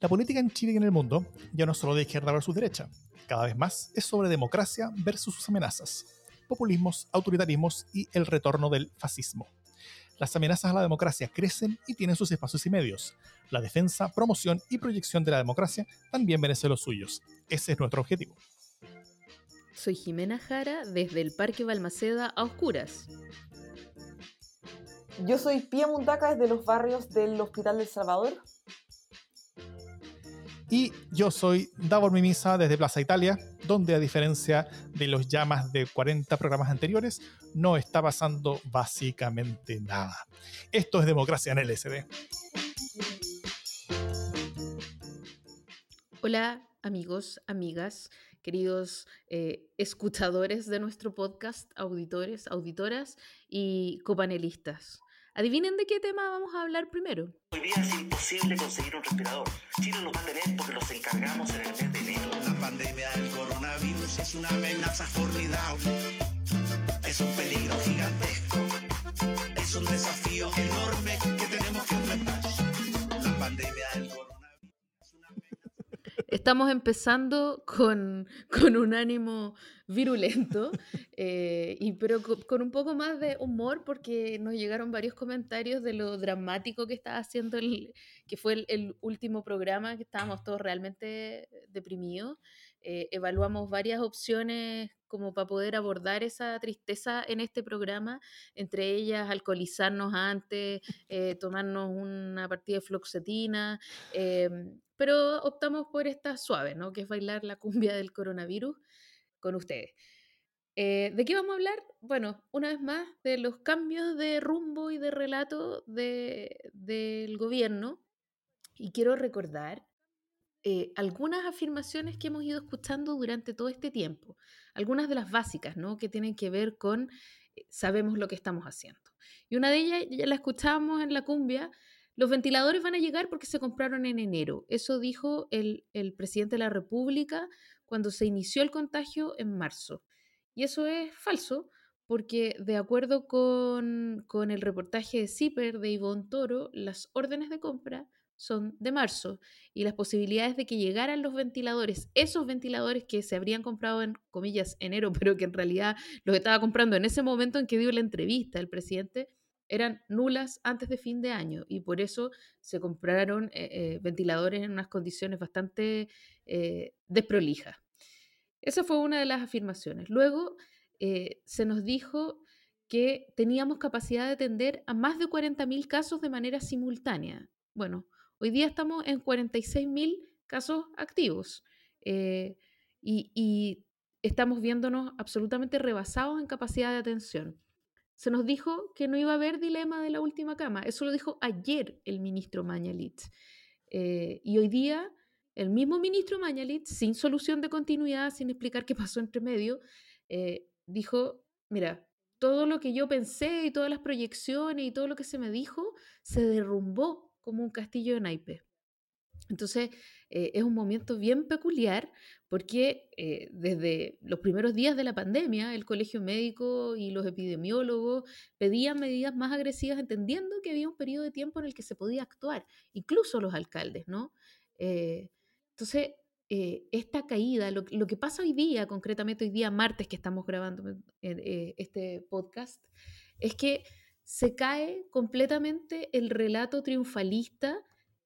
La política en Chile y en el mundo ya no es solo de izquierda versus derecha, cada vez más es sobre democracia versus sus amenazas, populismos, autoritarismos y el retorno del fascismo. Las amenazas a la democracia crecen y tienen sus espacios y medios. La defensa, promoción y proyección de la democracia también merece los suyos. Ese es nuestro objetivo. Soy Jimena Jara desde el Parque Balmaceda a Oscuras. Yo soy Pia Mundaca desde los barrios del Hospital del Salvador. Y yo soy Davor Mimisa desde Plaza Italia, donde a diferencia de los ya más de 40 programas anteriores, no está pasando básicamente nada. Esto es democracia en el SD. Hola amigos, amigas, queridos eh, escuchadores de nuestro podcast, auditores, auditoras y copanelistas. Adivinen de qué tema vamos a hablar primero. Hoy día es imposible conseguir un respirador. Chile lo va a tener porque los encargamos en el mes de enero. La pandemia del coronavirus es una amenaza formidable. Es un peligro gigantesco. Es un desafío enorme Estamos empezando con, con un ánimo virulento, eh, y, pero co- con un poco más de humor porque nos llegaron varios comentarios de lo dramático que estaba haciendo el, que fue el, el último programa, que estábamos todos realmente deprimidos. Eh, evaluamos varias opciones como para poder abordar esa tristeza en este programa, entre ellas alcoholizarnos antes, eh, tomarnos una partida de fluoxetina, em, pero optamos por esta suave, ¿no? Que es bailar la cumbia del coronavirus con ustedes. Eh, ¿De qué vamos a hablar? Bueno, una vez más, de los cambios de rumbo y de relato de- del gobierno. Y quiero recordar eh, algunas afirmaciones que hemos ido escuchando durante todo este tiempo. Algunas de las básicas, ¿no? Que tienen que ver con eh, sabemos lo que estamos haciendo. Y una de ellas, ya la escuchábamos en la cumbia, los ventiladores van a llegar porque se compraron en enero. Eso dijo el, el presidente de la República cuando se inició el contagio en marzo. Y eso es falso, porque de acuerdo con, con el reportaje de CIPER de Ivonne Toro, las órdenes de compra son de marzo y las posibilidades de que llegaran los ventiladores, esos ventiladores que se habrían comprado en comillas enero, pero que en realidad los estaba comprando en ese momento en que dio la entrevista el presidente, eran nulas antes de fin de año y por eso se compraron eh, eh, ventiladores en unas condiciones bastante eh, desprolijas. Esa fue una de las afirmaciones. Luego se nos dijo que teníamos capacidad de atender a más de 40.000 casos de manera simultánea. Bueno, hoy día estamos en 46.000 casos activos y estamos viéndonos absolutamente rebasados en capacidad de atención. Se nos dijo que no iba a haber dilema de la última cama. Eso lo dijo ayer el ministro Mañalit. Eh, y hoy día el mismo ministro Mañalit, sin solución de continuidad, sin explicar qué pasó entre medio, eh, dijo, mira, todo lo que yo pensé y todas las proyecciones y todo lo que se me dijo se derrumbó como un castillo de naipes. Entonces, eh, es un momento bien peculiar porque eh, desde los primeros días de la pandemia, el colegio médico y los epidemiólogos pedían medidas más agresivas, entendiendo que había un periodo de tiempo en el que se podía actuar, incluso los alcaldes, ¿no? Eh, entonces, esta caída, lo, que pasa hoy día, concretamente hoy día martes que estamos grabando este podcast, es que se cae completamente el relato triunfalista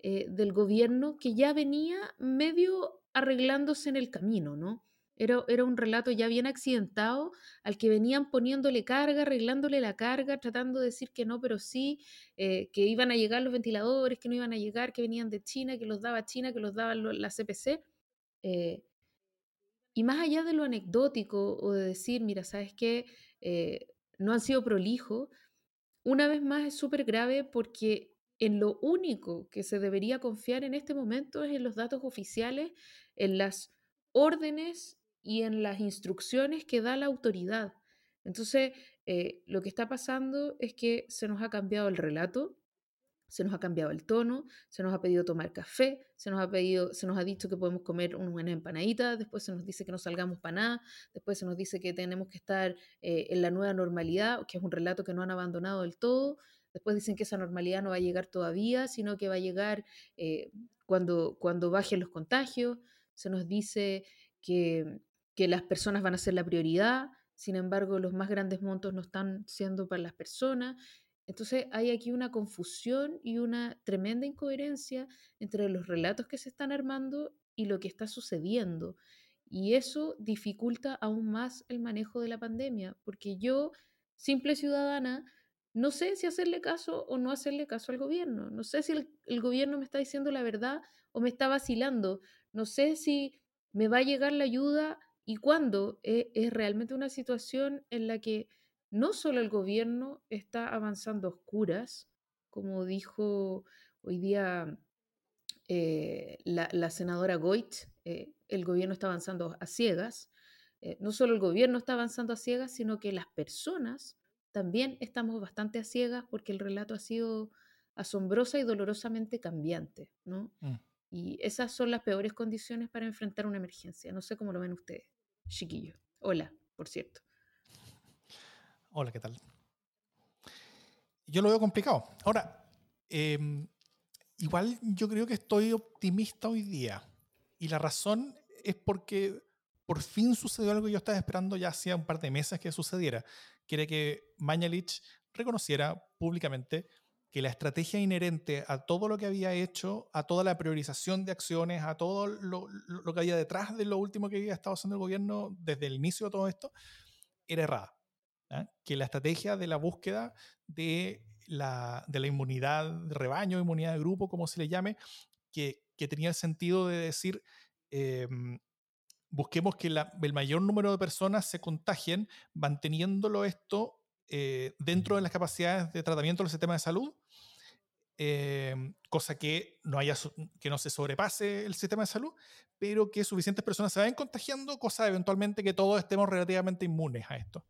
eh, del gobierno que ya venía medio arreglándose en el camino, ¿no? Era, era un relato ya bien accidentado al que venían poniéndole carga, arreglándole la carga, tratando de decir que no, pero sí, eh, que iban a llegar los ventiladores, que no iban a llegar, que venían de China, que los daba China, que los daba la CPC. eh, y más allá de lo anecdótico o de decir, mira, ¿sabes qué? No han sido prolijos, una vez más es súper grave porque en lo único que se debería confiar en este momento es en los datos oficiales, en las órdenes y en las instrucciones que da la autoridad. Entonces, eh, lo que está pasando es que se nos ha cambiado el relato, se nos ha cambiado el tono, se nos ha pedido tomar café, se nos ha pedido, se nos ha dicho que podemos comer una empanadita, después se nos dice que no salgamos para nada, después se nos dice que tenemos que estar eh, en la nueva normalidad, que es un relato que no han abandonado del todo, después dicen que esa normalidad no va a llegar todavía, sino que va a llegar eh, cuando, cuando bajen los contagios, se nos dice que, que las personas van a ser la prioridad, sin embargo los más grandes montos no están siendo para las personas. Entonces hay aquí una confusión y una tremenda incoherencia entre los relatos que se están armando y lo que está sucediendo. Y eso dificulta aún más el manejo de la pandemia, porque yo, simple ciudadana, no sé si hacerle caso o no hacerle caso al gobierno. No sé si el, gobierno me está diciendo la verdad o me está vacilando. No sé si me va a llegar la ayuda y cuándo. Eh, es realmente una situación en la que no solo el gobierno está avanzando a oscuras, como dijo hoy día eh, la, la senadora Goit, eh, el gobierno está avanzando a ciegas. Eh, no solo el gobierno está avanzando a ciegas, sino que las personas también estamos bastante a ciegas porque el relato ha sido asombrosa y dolorosamente cambiante, ¿no? Mm. Y esas son las peores condiciones para enfrentar una emergencia. No sé cómo lo ven ustedes, chiquillos. Hola, por cierto. Hola, ¿qué tal? Yo lo veo complicado. Ahora, em, igual yo creo que estoy optimista hoy día. Y la razón es porque por fin sucedió algo que yo estaba esperando ya hacía un par de meses que sucediera. Que era que Mañalich reconociera públicamente que la estrategia inherente a todo lo que había hecho, a toda la priorización de acciones, a todo lo, que había detrás de lo último que había estado haciendo el gobierno desde el inicio de todo esto, era errada. ¿ah? Que la estrategia de la búsqueda de la, inmunidad de rebaño, inmunidad de grupo, como se le llame, que, tenía el sentido de decir, eh, busquemos que la- el mayor número de personas se contagien, manteniéndolo esto eh, dentro de las capacidades de tratamiento del sistema de salud, eh, cosa que no, haya, que no se sobrepase el sistema de salud, pero que suficientes personas se vayan contagiando, cosa eventualmente que todos estemos relativamente inmunes a esto.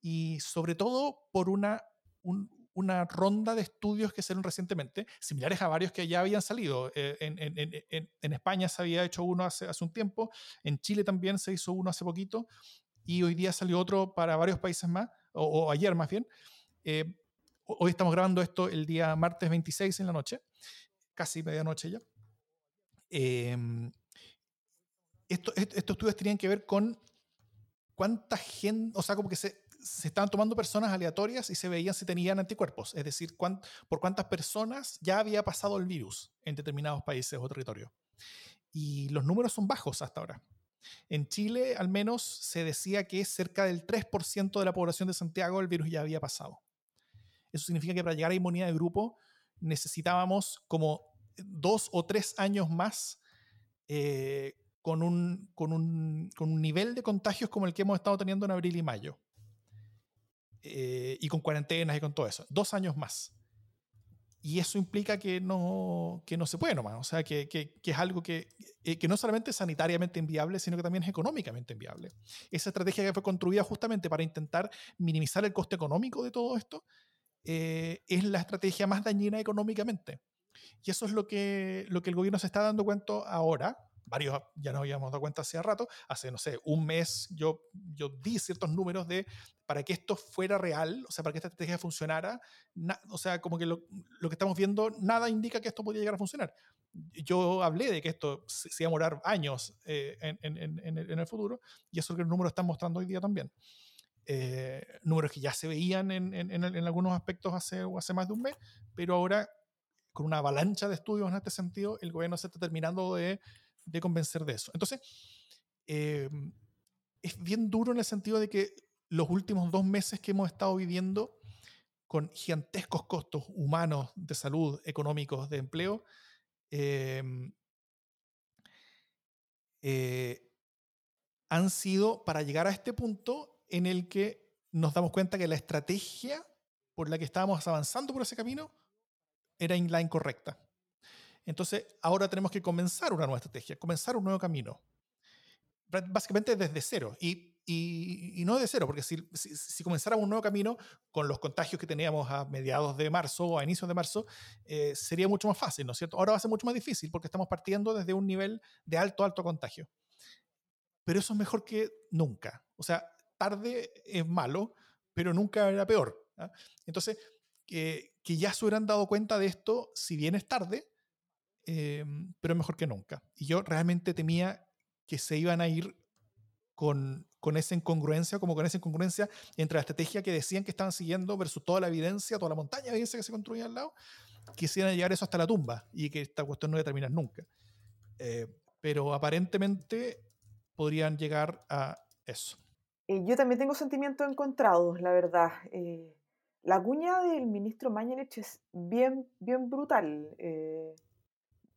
Y sobre todo por una, un- una ronda de estudios que se recientemente, similares a varios que ya habían salido. Eh, en, en- en- en- España se había hecho uno hace, hace un tiempo, en Chile también se hizo uno hace poquito, y hoy día salió otro para varios países más, o, ayer más bien. Eh, ho- hoy estamos grabando esto el día martes 26 en la noche, casi medianoche ya. Est- estos estudios tenían que ver con cuánta gente, o sea, como que se, se estaban tomando personas aleatorias y se veían si tenían anticuerpos, es decir, por cuántas personas ya había pasado el virus en determinados países o territorios. Y los números son bajos hasta ahora. En Chile, al menos, se decía que cerca del 3% de la población de Santiago el virus ya había pasado. Eso significa que para llegar a inmunidad de grupo necesitábamos como dos o tres años más eh, con un nivel de contagios como el que hemos estado teniendo en abril y mayo. Eh, y con cuarentenas y con todo eso. Dos años más. Y eso implica que no, que no se puede nomás. O sea, que, que, que es algo que, eh, que no solamente es sanitariamente inviable, sino que también es económicamente inviable. Esa estrategia que fue construida justamente para intentar minimizar el coste económico de todo esto, eh, es la estrategia más dañina económicamente. Y eso es lo que, lo que el gobierno se está dando cuenta ahora. Varios ya nos habíamos dado cuenta hace rato. Hace, no sé, un mes yo, yo di ciertos números de para que esto fuera real, o sea, para que esta estrategia funcionara. na- o sea, como que lo, lo que estamos viendo, nada indica que esto podría llegar a funcionar. Yo hablé de que esto se, se iba a demorar años eh, en, en- en- en el, futuro, y eso es lo que los números están mostrando hoy día también. Eh, números que ya se veían en algunos aspectos hace, hace más de un mes, pero ahora con una avalancha de estudios en este sentido, el gobierno se está terminando de, de convencer de eso. Entonces, eh, es bien duro en el sentido de que los últimos dos meses que hemos estado viviendo con gigantescos costos humanos, de salud, económicos, de empleo, eh, eh, han sido para llegar a este punto en el que nos damos cuenta que la estrategia por la que estábamos avanzando por ese camino era la incorrecta. Entonces, ahora tenemos que comenzar una nueva estrategia, comenzar un nuevo camino. Básicamente desde cero. Y, no de cero, porque si, si, comenzáramos un nuevo camino con los contagios que teníamos a mediados de marzo o a inicios de marzo, eh, sería mucho más fácil, ¿no es cierto? Ahora va a ser mucho más difícil porque estamos partiendo desde un nivel de alto, alto contagio. Pero eso es mejor que nunca. O sea, tarde es malo, pero nunca era peor. ¿ah? Entonces, que, que ya se hubieran dado cuenta de esto, si bien es tarde, eh, pero mejor que nunca. Y yo realmente temía que se iban a ir con, con esa incongruencia, como con esa incongruencia entre la estrategia que decían que estaban siguiendo versus toda la evidencia, toda la montaña de evidencia que se construía al lado, quisieran llegar eso hasta la tumba y que esta cuestión no iba a terminar nunca. Eh, pero aparentemente podrían llegar a eso. Eh, yo también tengo sentimientos encontrados, la verdad. Eh, la cuña del ministro Mañalich es bien, bien brutal. eh,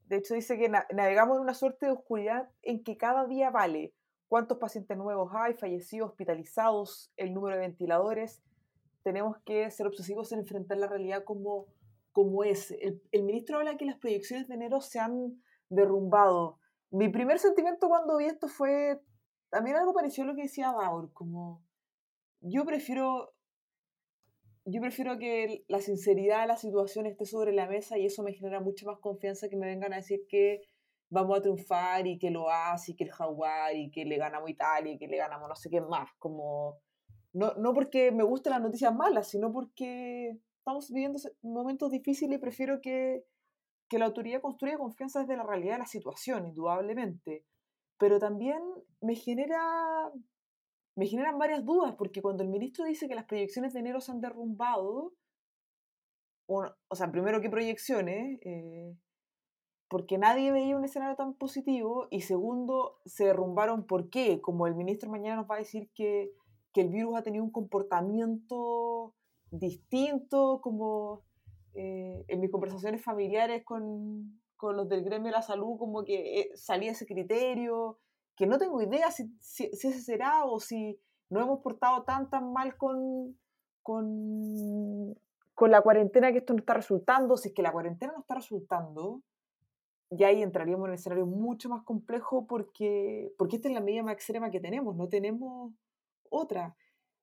de hecho, dice que na- navegamos en una suerte de oscuridad en que cada día vale cuántos pacientes nuevos hay, fallecidos, hospitalizados, el número de ventiladores. Tenemos que ser obsesivos en enfrentar la realidad como, como es. El, ministro habla que las proyecciones de enero se han derrumbado. Mi primer sentimiento cuando vi esto fue también algo parecido a lo que decía Baur, como yo prefiero yo prefiero que la sinceridad de la situación esté sobre la mesa y eso me genera mucha más confianza que me vengan a decir que vamos a triunfar y que lo hace y que el jaguar y que le ganamos Italia y que le ganamos no sé qué más, como no, no porque me gusten las noticias malas, sino porque estamos viviendo momentos difíciles y prefiero que, que la autoridad construya confianza desde la realidad de la situación, indudablemente. Pero también me genera me generan varias dudas, porque cuando el ministro dice que las proyecciones de enero se han derrumbado, o, sea, primero, ¿qué proyecciones? Eh, porque nadie veía un escenario tan positivo, y segundo, se derrumbaron, ¿por qué? Como el ministro mañana nos va a decir que, que el virus ha tenido un comportamiento distinto, como eh, en mis conversaciones familiares con, con los del gremio de la salud, como que eh, salía ese criterio, que no tengo idea si, si, si ese será o si no hemos portado tan tan mal con, con, con la cuarentena que esto no está resultando, si es que la cuarentena no está resultando, ya ahí entraríamos en un escenario mucho más complejo porque, porque esta es la medida más extrema que tenemos, no tenemos otra.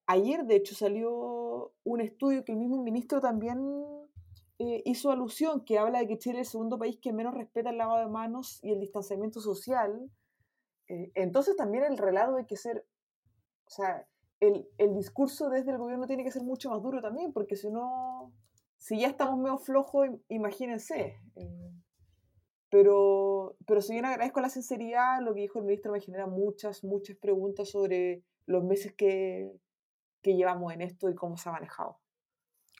Ayer, de hecho, salió un estudio que el mismo ministro también eh, hizo alusión, que habla de que Chile es el segundo país que menos respeta el lavado de manos y el distanciamiento social. Eh, entonces también el relato hay que ser, o sea, el, el discurso desde el gobierno tiene que ser mucho más duro también, porque si no, si ya estamos medio flojos, im- imagínense. eh, pero, pero si bien agradezco la sinceridad, lo que dijo el ministro me genera muchas, muchas preguntas sobre los meses que, que llevamos en esto y cómo se ha manejado.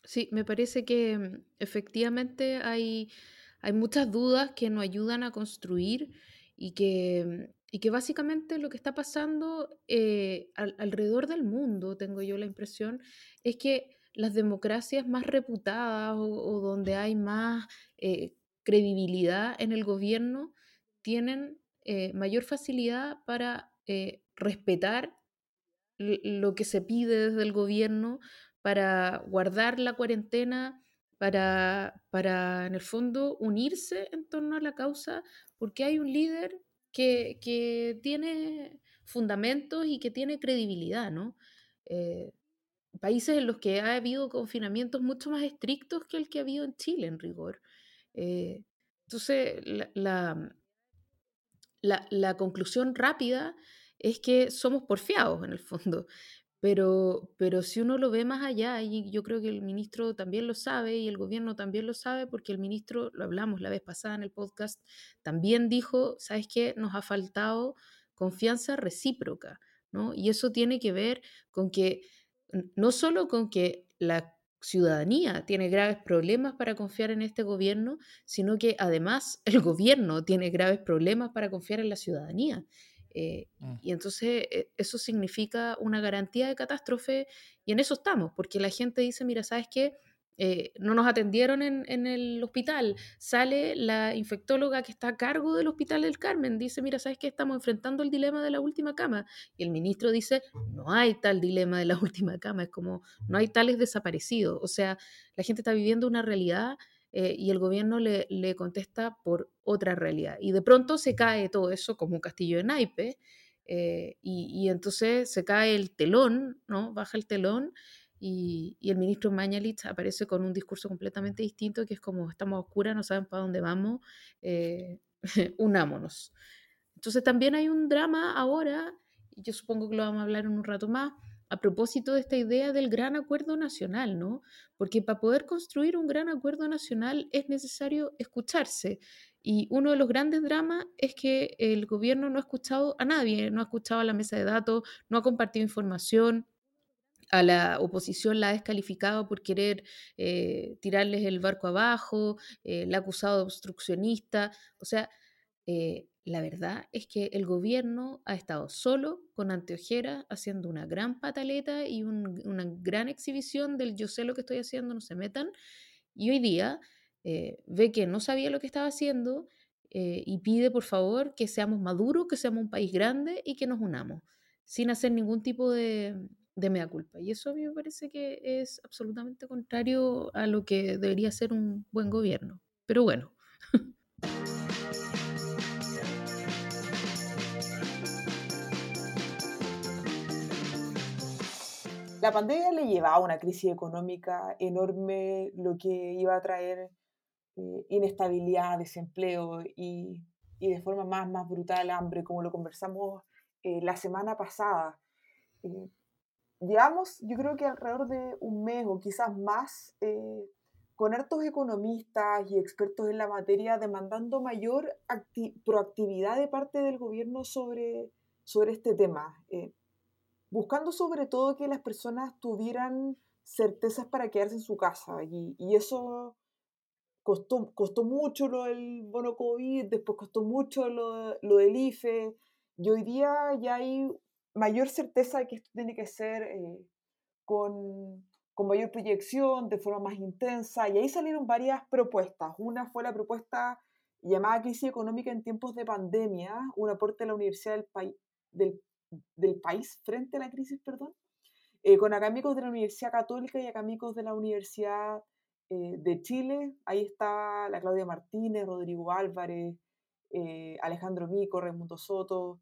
Sí, me parece que mm, efectivamente hay, hay muchas dudas que nos ayudan a construir y que, mm, y que básicamente lo que está pasando eh, al- alrededor del mundo, tengo yo la impresión, es que las democracias más reputadas o, donde hay más eh, credibilidad en el gobierno tienen eh, mayor facilidad para respetar lo que se pide desde el gobierno para guardar la cuarentena, para, para en el fondo unirse en torno a la causa, porque hay un líder que, tiene fundamentos y que tiene credibilidad, ¿no? Eh, países en los que ha habido confinamientos mucho más estrictos que el que ha habido en Chile, en rigor. Eh, entonces, la- la, la conclusión rápida es que somos porfiados en el fondo. Pero, pero si uno lo ve más allá, y yo creo que el ministro también lo sabe y el gobierno también lo sabe, porque el ministro, lo hablamos la vez pasada en el podcast, también dijo, ¿sabes qué? Nos ha faltado confianza recíproca, ¿no? Y eso tiene que ver con que, no solo con que la ciudadanía tiene graves problemas para confiar en este gobierno, sino que además el gobierno tiene graves problemas para confiar en la ciudadanía. Eh, Mm. y entonces eh, eso significa una garantía de catástrofe y en eso estamos, porque la gente dice, mira, ¿sabes qué? Eh, no nos atendieron en, en el hospital. Sale la infectóloga que está a cargo del Hospital del Carmen, dice, mira, ¿sabes qué? Estamos enfrentando el dilema de la última cama. Y el ministro dice, no hay tal dilema de la última cama, es como, no hay tales desaparecidos. O sea, la gente está viviendo una realidad eh, y el gobierno le, le contesta por otra realidad. Y de pronto se cae todo eso como un castillo de naipes eh, y, y entonces se cae el telón, ¿no? Baja el telón y, y el ministro Mañalich aparece con un discurso completamente distinto que es como estamos a oscuras, no saben para dónde vamos, eh, unámonos. Entonces también hay un drama ahora, y yo supongo que lo vamos a hablar en un rato más, a propósito de esta idea del gran acuerdo nacional, ¿no? Porque para poder construir un gran acuerdo nacional es necesario escucharse. Y uno de los grandes dramas es que el gobierno no ha escuchado a nadie, no ha escuchado a la mesa de datos, no ha compartido información, a la oposición la ha descalificado por querer eh, tirarles el barco abajo, eh, la ha acusado de obstruccionista. O sea, eh, la verdad es que el gobierno ha estado solo, con anteojeras, haciendo una gran pataleta y un- una gran exhibición del yo sé lo que estoy haciendo, no se metan. Y hoy día eh, ve que no sabía lo que estaba haciendo eh, y pide por favor que seamos maduros, que seamos un país grande y que nos unamos, sin hacer ningún tipo de, de mea culpa. Y eso a mí me parece que es absolutamente contrario a lo que debería ser un buen gobierno. Pero bueno. La pandemia le llevaba a una crisis económica enorme, lo que iba a traer eh, inestabilidad, desempleo y, y de forma más, más brutal hambre, como lo conversamos eh, la semana pasada. Eh, llevamos, yo creo que alrededor de un mes o quizás más, eh, con hartos economistas y expertos en la materia demandando mayor acti- proactividad de parte del gobierno sobre, sobre este tema. Buscando sobre todo que las personas tuvieran certezas para quedarse en su casa. Y, y eso costó, costó mucho lo del bono COVID, después costó mucho lo, lo del IFE, y hoy día ya hay mayor certeza de que esto tiene que ser eh, con, con mayor proyección, de forma más intensa, y ahí salieron varias propuestas. Una fue la propuesta llamada crisis económica en tiempos de pandemia, un aporte de la Universidad del, Pai- del, del país frente a la crisis, perdón, eh, con académicos de la Universidad Católica y académicos de la Universidad eh, de Chile. Ahí está la Claudia Martínez, Rodrigo Álvarez, eh, Alejandro Mico, Raimundo Soto.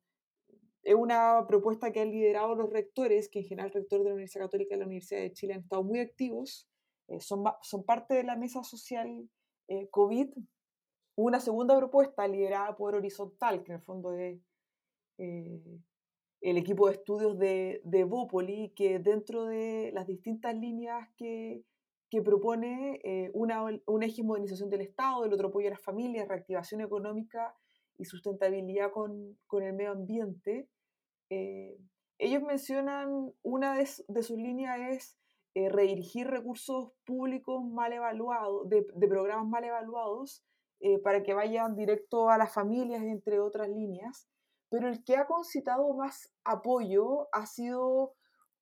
Es una propuesta que han liderado los rectores, que en general el rector de la Universidad Católica y la Universidad de Chile han estado muy activos. son, son parte de la mesa social COVID. Una segunda propuesta liderada por Horizontal, que en el fondo es el equipo de estudios de, de Bópoli, que dentro de las distintas líneas que, que propone eh, una, un eje de modernización del Estado, el otro apoyo a las familias, reactivación económica y sustentabilidad con, con el medio ambiente. eh, ellos mencionan una de, de sus líneas es eh, redirigir recursos públicos mal evaluados, de, de programas mal evaluados, eh, para que vayan directo a las familias, entre otras líneas pero el que ha concitado más apoyo ha sido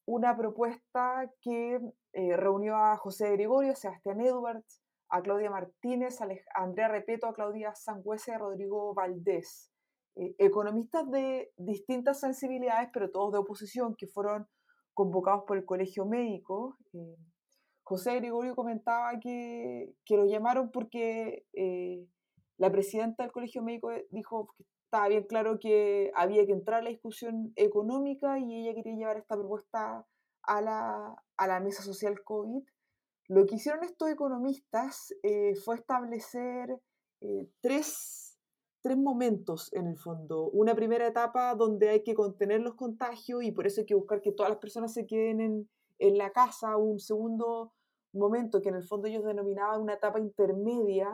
una propuesta que eh, reunió a José Gregorio, a Sebastián Edwards, a Claudia Martínez, a, Andrea Repeto, a Claudia Sangüesa y a Rodrigo Valdés. Eh, economistas de distintas sensibilidades, pero todos de oposición, que fueron convocados por el Colegio Médico. Eh, José Gregorio comentaba que, que lo llamaron porque la presidenta del Colegio Médico dijo estaba bien claro que había que entrar a la discusión económica y ella quería llevar esta propuesta a la, a la mesa social COVID. Lo que hicieron estos economistas eh, fue establecer eh, tres, tres momentos en el fondo. Una primera etapa donde hay que contener los contagios y por eso hay que buscar que todas las personas se queden en, en la casa. Un segundo momento que en el fondo ellos denominaban una etapa intermedia,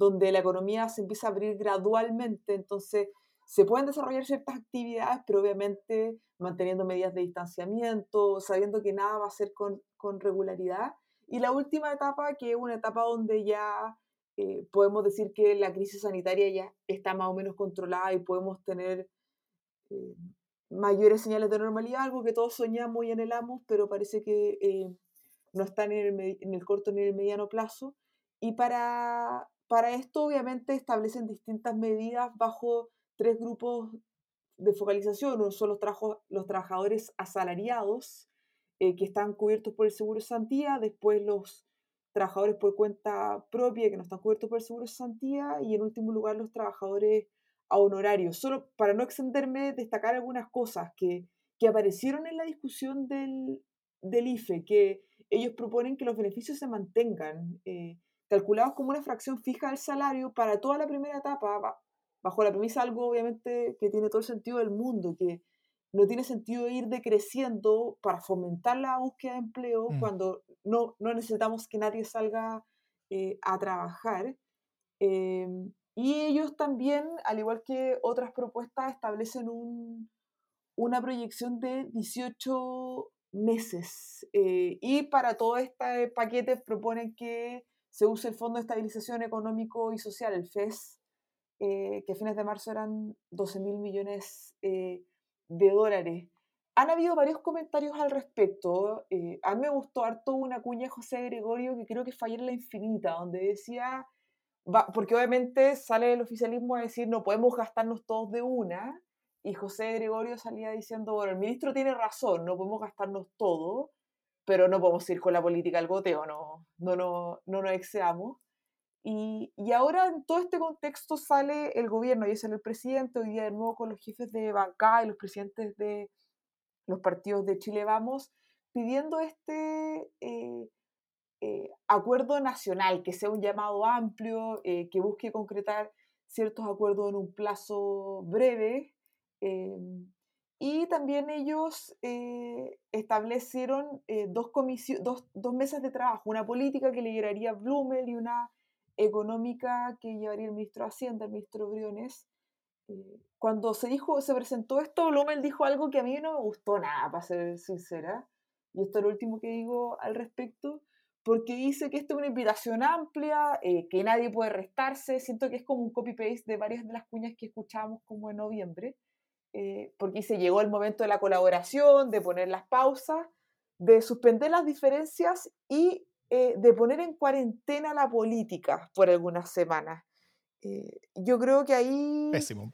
donde la economía se empieza a abrir gradualmente, entonces se pueden desarrollar ciertas actividades, pero obviamente manteniendo medidas de distanciamiento, sabiendo que nada va a ser con, con regularidad. Y la última etapa, que es una etapa donde ya eh, podemos decir que la crisis sanitaria ya está más o menos controlada y podemos tener eh, mayores señales de normalidad, algo que todos soñamos y anhelamos, pero parece que eh, no está en el, en el corto ni en el mediano plazo. Y para, para esto, obviamente, establecen distintas medidas bajo tres grupos de focalización. Uno son los, trajo- los trabajadores asalariados, eh, que están cubiertos por el seguro de Santía, después los trabajadores por cuenta propia, que no están cubiertos por el seguro de Santía, y en último lugar los trabajadores a honorarios. Solo para no extenderme, destacar algunas cosas que, que aparecieron en la discusión del, del IFE, que ellos proponen que los beneficios se mantengan, eh, calculados como una fracción fija del salario para toda la primera etapa, ba- bajo la premisa algo obviamente que tiene todo el sentido del mundo, que no tiene sentido ir decreciendo para fomentar la búsqueda de empleo Mm. cuando no, no necesitamos que nadie salga eh, a trabajar. Eh, Y ellos también, al igual que otras propuestas, establecen un, una proyección de 18 meses. eh, y para todo este paquete proponen que se use el Fondo de Estabilización Económico y Social, el FES, eh, que a fines de marzo eran 12 mil millones eh, de dólares. Han habido varios comentarios al respecto. eh, a mí me gustó harto una cuña de José Gregorio que creo que fue ayer en La Infinita, donde decía, porque obviamente sale el oficialismo a decir no podemos gastarnos todos de una, y José Gregorio salía diciendo, bueno, el ministro tiene razón, no podemos gastarnos todo, pero no podemos ir con la política al goteo, no, no, no, no nos excedamos. Y, y ahora en todo este contexto sale el gobierno y sale el presidente, hoy día de nuevo con los jefes de bancada y los presidentes de los partidos de Chile Vamos, pidiendo este eh, eh, acuerdo nacional, que sea un llamado amplio, eh, que busque concretar ciertos acuerdos en un plazo breve. Y también ellos eh, establecieron eh, dos, dos, dos mesas de trabajo, una política que lideraría Blumel y una económica que llevaría el ministro de Hacienda, el ministro Briones. Eh, cuando se dijo, se presentó esto, Blumel dijo algo que a mí no me gustó nada, para ser sincera. Y esto es lo último que digo al respecto, porque dice que esto es una invitación amplia, eh, que nadie puede restarse. Siento que es como un copy-paste de varias de las cuñas que escuchamos como en noviembre, eh, porque se llegó el momento de la colaboración, de poner las pausas, de suspender las diferencias y eh, de poner en cuarentena la política por algunas semanas. Eh, yo creo que ahí Pésimo.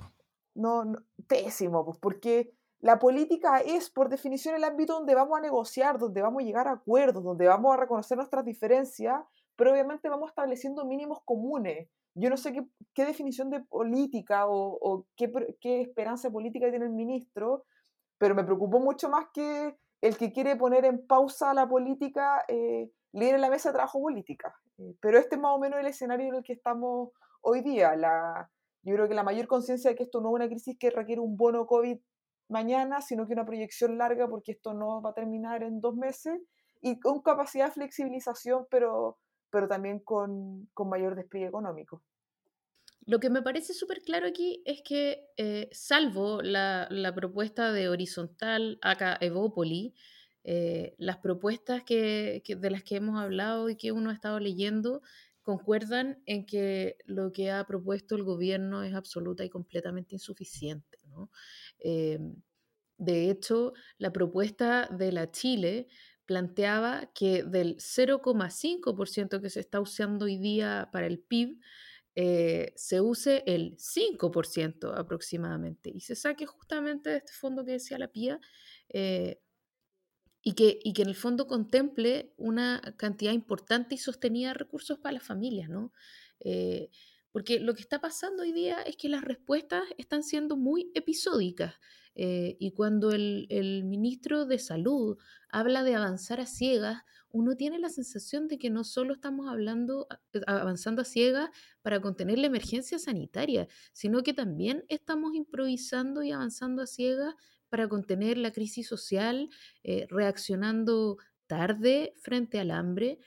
no, no- pésimo, pues porque la política es por definición el ámbito donde vamos a negociar, donde vamos a llegar a acuerdos, donde vamos a reconocer nuestras diferencias, pero obviamente vamos estableciendo mínimos comunes. Yo no sé qué, qué definición de política o, o qué, qué esperanza política tiene el ministro, pero me preocupó mucho más que el que quiere poner en pausa la política eh, lidere la mesa de trabajo política. Eh, pero este es más o menos el escenario en el que estamos hoy día. La, yo creo que la mayor conciencia de que esto no es una crisis que requiere un bono COVID mañana, sino que una proyección larga porque esto no va a terminar en dos meses y con capacidad de flexibilización, pero, pero también con, con mayor despliegue económico. Lo que me parece súper claro aquí es que, eh, salvo la, la propuesta de horizontal, acá Evópoli, eh, las propuestas que, que- de las que hemos hablado y que uno ha estado leyendo concuerdan en que lo que ha propuesto el gobierno es absoluta y completamente insuficiente. ¿no? Eh, de hecho, la propuesta de la Chile planteaba que del 0,5% que se está usando hoy día para el PIB, eh, se use el 5% aproximadamente y se saque justamente de este fondo que decía la PIA eh, y, que, y que en el fondo contemple una cantidad importante y sostenida de recursos para las familias, ¿no? Eh, porque lo que está pasando hoy día es que las respuestas están siendo muy episódicas eh, y cuando el, el ministro de Salud habla de avanzar a ciegas, uno tiene la sensación de que no solo estamos hablando, a- avanzando a ciegas para contener la emergencia sanitaria, sino que también estamos improvisando y avanzando a ciegas para contener la crisis social, eh, reaccionando tarde frente al hambre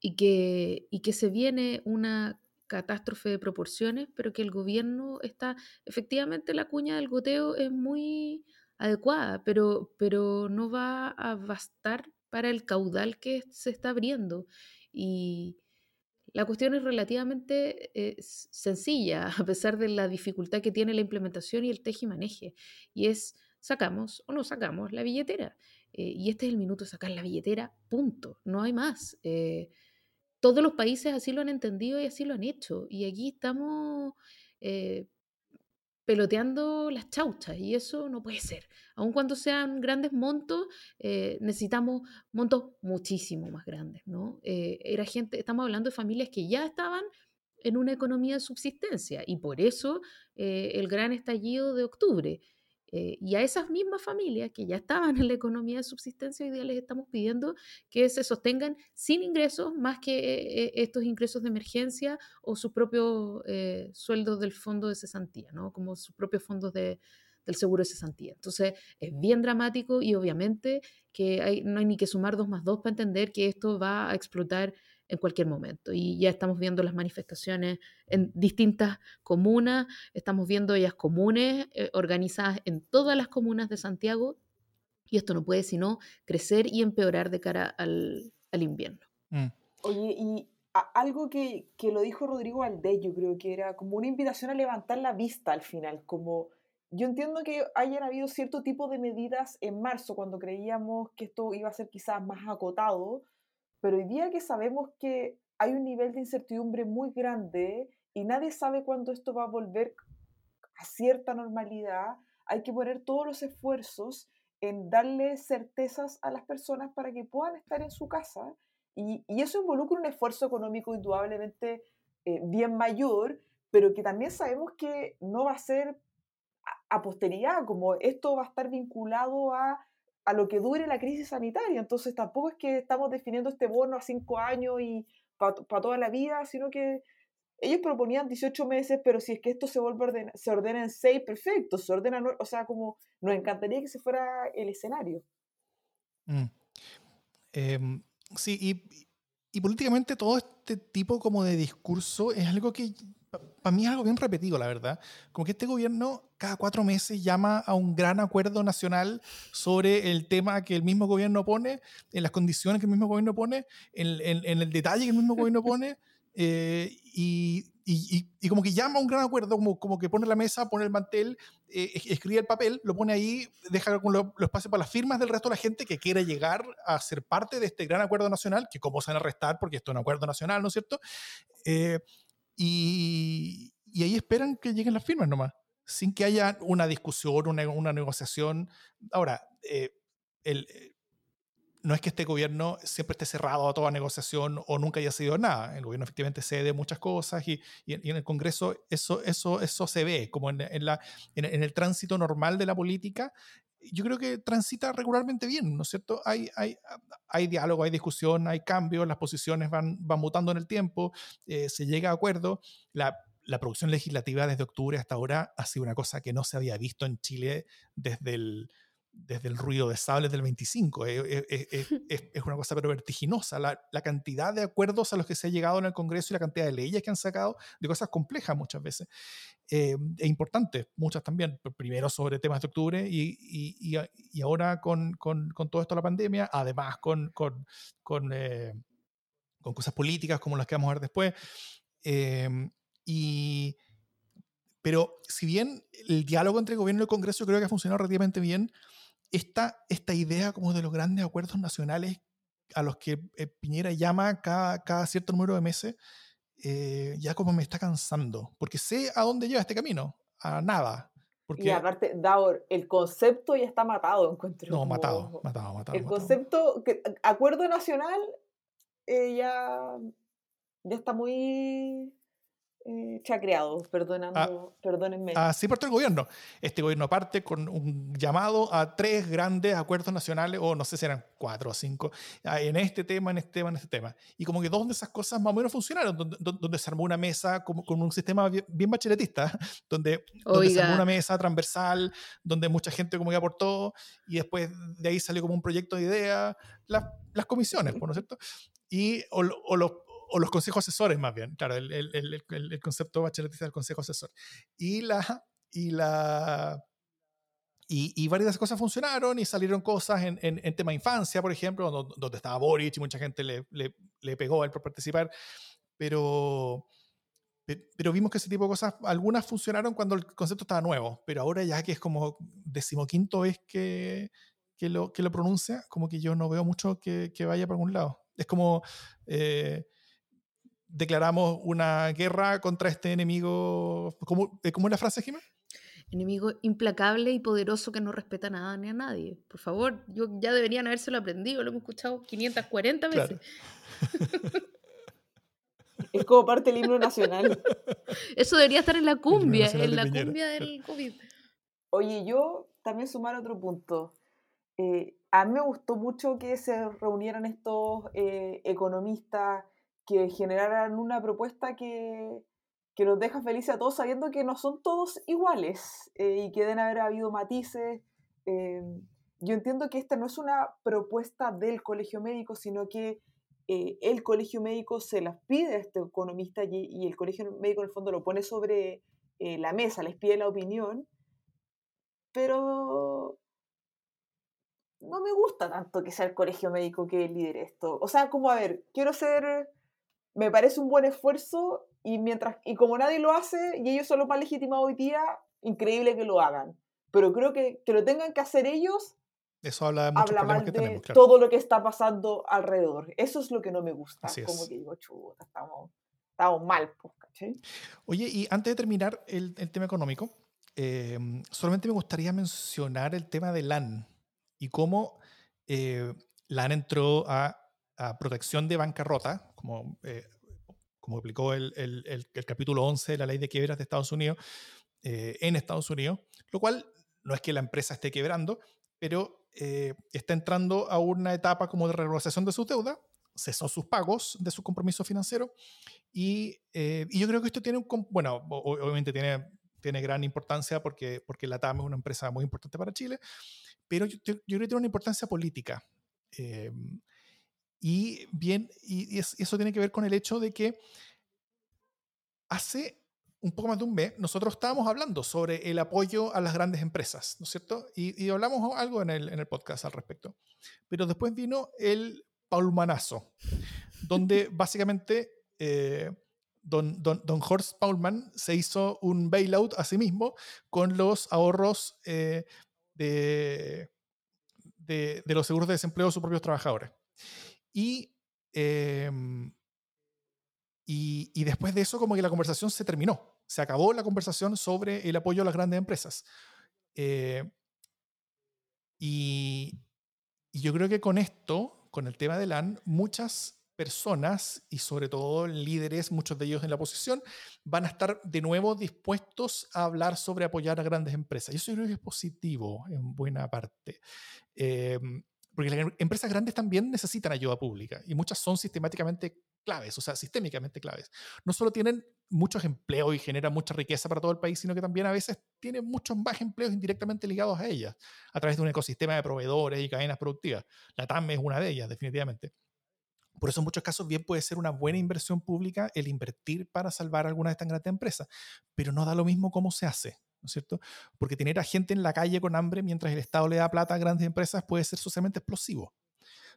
y que, y que se viene una catástrofe de proporciones, pero que el gobierno está, efectivamente la cuña del goteo es muy adecuada, pero, pero no va a bastar para el caudal que se está abriendo. Y la cuestión es relativamente eh, sencilla, a pesar de la dificultad que tiene la implementación y el tejimaneje, y es sacamos o no sacamos la billetera. Eh, y este es el minuto de sacar la billetera, punto, no hay más. Eh, todos los países así lo han entendido y así lo han hecho. Y aquí estamos eh, peloteando las chauchas y eso no puede ser. Aun cuando sean grandes montos, eh, necesitamos montos muchísimo más grandes, ¿no? Eh, era gente, estamos hablando de familias que ya estaban en una economía de subsistencia y por eso eh, el gran estallido de octubre. Eh, y a esas mismas familias que ya estaban en la economía de subsistencia, hoy día les estamos pidiendo que se sostengan sin ingresos más que eh, eh, estos ingresos de emergencia o sus propios eh, sueldos del fondo de cesantía, ¿no? como sus propios fondos de, del seguro de cesantía. Entonces es bien dramático y obviamente que no hay ni que sumar dos más dos para entender que esto va a explotar en cualquier momento. Y ya estamos viendo las manifestaciones en distintas comunas, estamos viendo ellas comunes eh, organizadas en todas las comunas de Santiago, y esto no puede sino crecer y empeorar de cara al, al invierno. Mm. Oye, y a- algo que, que lo dijo Rodrigo Valdés, yo creo que era como una invitación a levantar la vista al final, como yo entiendo que hayan habido cierto tipo de medidas en marzo cuando creíamos que esto iba a ser quizás más acotado, pero hoy día que sabemos que hay un nivel de incertidumbre muy grande y nadie sabe cuándo esto va a volver a cierta normalidad, hay que poner todos los esfuerzos en darle certezas a las personas para que puedan estar en su casa. Y, y eso involucra un esfuerzo económico indudablemente eh, bien mayor, pero que también sabemos que no va a ser a, a posteridad, como esto va a estar vinculado a, a lo que dure la crisis sanitaria. Entonces tampoco es que estamos definiendo este bono a cinco años y para toda la vida, sino que ellos proponían 18 meses, pero si es que esto se vuelve ordena- se ordena en 6, perfecto, se ordena, o sea, como nos encantaría que se fuera el escenario. Mm. Em, sí, y, y políticamente todo este tipo como de discurso es algo que para mí es algo bien repetido, la verdad. Como que este gobierno cada cuatro meses llama a un gran acuerdo nacional sobre el tema que el mismo gobierno pone, en las condiciones que el mismo gobierno pone, en, en- en el detalle que el mismo gobierno pone, eh, y, y- y- y como que llama a un gran acuerdo, como, como que pone la mesa, pone el mantel, eh, es- escribe el papel, lo pone ahí, deja los espacios para las firmas del resto de la gente que quiere llegar a ser parte de este gran acuerdo nacional, que cómo se van a arrestar porque esto es un acuerdo nacional, ¿no es cierto? Eh, y, y ahí esperan que lleguen las firmas nomás, sin que haya una discusión, una, una negociación. Ahora, eh, el, eh, no es que este gobierno siempre esté cerrado a toda negociación o nunca haya sido nada. El gobierno efectivamente cede muchas cosas y, y y en el Congreso eso, eso, eso se ve, como en, en la, en, en el tránsito normal de la política. Yo creo que transita regularmente bien, ¿no es cierto? Hay, hay, hay diálogo, hay discusión, hay cambios, las posiciones van, van mutando en el tiempo, eh, se llega a acuerdo. La, la producción legislativa desde octubre hasta ahora ha sido una cosa que no se había visto en Chile desde el, desde el ruido de sables del 25. Es, es- es- es- una cosa pero vertiginosa. La, la cantidad de acuerdos a los que se ha llegado en el Congreso y la cantidad de leyes que han sacado de cosas complejas muchas veces. Eh, e importantes, muchas también. Primero sobre temas de octubre y, y- y y ahora con, con- con todo esto de la pandemia, además con, con, con, eh, con cosas políticas como las que vamos a ver después. Eh, y, pero si bien el diálogo entre el gobierno y el Congreso creo que ha funcionado relativamente bien, esta, esta idea como de los grandes acuerdos nacionales a los que eh, Piñera llama cada, cada cierto número de meses, eh, ya como me está cansando, porque sé a dónde lleva este camino, a nada. Porque, Y aparte, Davor, el concepto ya está matado, encuentro. no, como- matado, matado, matado. El matado. concepto, que, acuerdo nacional, eh, ya, ya está muy eh, chacreado, perdonando, perdónenme. Así parte el gobierno. Este gobierno parte con un llamado a tres grandes acuerdos nacionales, o no sé si eran cuatro o cinco, ah, en este tema, en este tema, en este tema. Y como que dos de esas cosas más o menos funcionaron, donde, donde- se armó una mesa como, con un sistema bien, bien bacheletista, donde, donde se armó una mesa transversal, donde mucha gente como que aportó, y después de ahí salió como un proyecto de idea, las, las comisiones, pues, ¿no es cierto? Y, o, o los, o los consejos asesores más bien, claro, el, el- el- el- concepto bacheletista del consejo asesor. Y la, y la, y, y varias cosas funcionaron y salieron cosas en, en, en tema infancia, por ejemplo, donde, donde estaba Boric y mucha gente le, le, le pegó a él por participar, pero, pe- pero vimos que ese tipo de cosas, algunas funcionaron cuando el concepto estaba nuevo, pero ahora ya que es como decimoquinto vez que, que, lo, que lo pronuncia, como que yo no veo mucho que, que vaya por algún lado. Es como eh, declaramos una guerra contra este enemigo, ¿cómo, eh, ¿cómo es la frase, Jimé? Enemigo implacable y poderoso que no respeta nada ni a nadie. Por favor, yo ya deberían habérselo aprendido, lo hemos escuchado 540 veces. Claro. Es como parte del himno nacional. Eso debería estar en la cumbia, en la Piñera, cumbia del COVID. Oye, yo también sumar otro punto. Eh, a mí me gustó mucho que se reunieran estos eh, economistas que generaran una propuesta que, que nos deja felices a todos sabiendo que no son todos iguales eh, y que deben haber habido matices. Eh, yo entiendo que esta no es una propuesta del colegio médico, sino que eh, el colegio médico se las pide a este economista y, y el colegio médico en el fondo lo pone sobre eh, la mesa, les pide la opinión, pero no me gusta tanto que sea el colegio médico que lidere esto. O sea, como a ver, quiero ser, me parece un buen esfuerzo y mientras y como nadie lo hace y ellos son los más legitimados hoy día, increíble que lo hagan. Pero creo que que lo tengan que hacer ellos Eso habla de mal que de tenemos, claro. todo lo que está pasando alrededor. Eso es lo que no me gusta. Así Como es. que digo, chuta, estamos, estamos mal, pues. Oye, y antes de terminar el, el tema económico, eh, solamente me gustaría mencionar el tema de LAN y cómo eh, LAN entró a, a protección de bancarrota, como, eh, como explicó el, el- el- el capítulo 11 de la ley de quiebras de Estados Unidos, eh, en Estados Unidos, lo cual no es que la empresa esté quebrando, pero eh, está entrando a una etapa como de renegociación de sus deudas, cesó sus pagos de su compromiso financiero y, eh, y yo creo que esto tiene un, bueno, obviamente tiene, tiene gran importancia porque, porque la TAM es una empresa muy importante para Chile, pero yo, yo- creo que tiene una importancia política. Y bien, y, y es- eso tiene que ver con el hecho de que hace un poco más de un mes nosotros estábamos hablando sobre el apoyo a las grandes empresas, ¿no es cierto? Y, y hablamos algo en el, en el podcast al respecto. Pero después vino el paulmanazo, donde básicamente eh, don, don, don Horst Paulman se hizo un bailout a sí mismo con los ahorros eh, de, de, de los seguros de desempleo de sus propios trabajadores. Y, em, y, y después de eso, como que la conversación se terminó. Se acabó la conversación sobre el apoyo a las grandes empresas. Eh, y, y yo creo que con esto, con el tema de LAN, muchas personas y sobre todo líderes, muchos de ellos en la posición, van a estar de nuevo dispuestos a hablar sobre apoyar a grandes empresas. Y eso yo creo que es positivo en buena parte. Eh, porque las em- empresas grandes también necesitan ayuda pública y muchas son sistemáticamente claves, o sea, sistémicamente claves. No solo tienen muchos empleos y generan mucha riqueza para todo el país, sino que también a veces tienen muchos más empleos indirectamente ligados a ellas, a través de un ecosistema de proveedores y cadenas productivas. La TAM es una de ellas, definitivamente. Por eso en muchos casos bien puede ser una buena inversión pública el invertir para salvar alguna de estas grandes empresas, pero no da lo mismo cómo se hace, ¿no es cierto? Porque tener a gente en la calle con hambre mientras el Estado le da plata a grandes empresas puede ser socialmente explosivo.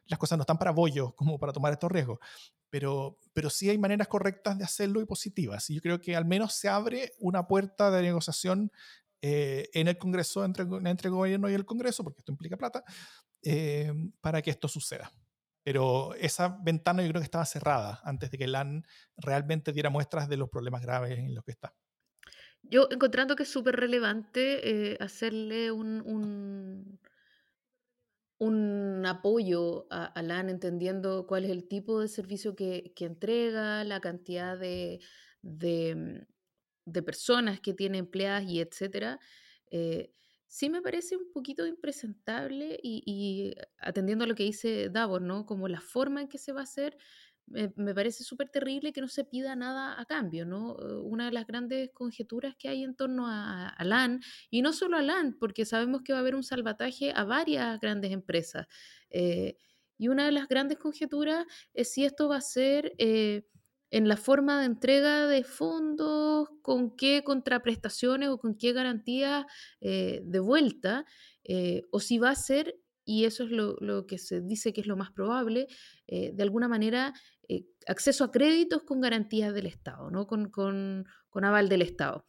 Las cosas no están para bollos como para tomar estos riesgos, pero, pero sí hay maneras correctas de hacerlo y positivas. Y yo creo que al menos se abre una puerta de negociación eh, en el Congreso, entre, entre el gobierno y el Congreso, porque esto implica plata, eh, para que esto suceda. Pero esa ventana yo creo que estaba cerrada antes de que LAN realmente diera muestras de los problemas graves en los que está. Yo encontrando que es súper relevante eh, hacerle un, un, un apoyo a, a LAN entendiendo cuál es el tipo de servicio que, que entrega, la cantidad de, de, mm, de personas que tiene empleadas y etcétera. eh, sí me parece un poquito impresentable y, y atendiendo a lo que dice Davos, ¿no? Como la forma en que se va a hacer, me, parece súper terrible que no se pida nada a cambio, ¿no? Eh, Una de las grandes conjeturas que hay en torno a, a y no solo a LAN, porque sabemos que va a haber un salvataje a varias grandes empresas. eh, y una de las grandes conjeturas es si esto va a ser eh, en la forma de entrega de fondos, con qué contraprestaciones o con qué garantías de vuelta, o si va a ser, y eso es lo, que se dice que es lo más probable, de alguna manera acceso a créditos con garantías del Estado, ¿no? con, con, con aval del Estado.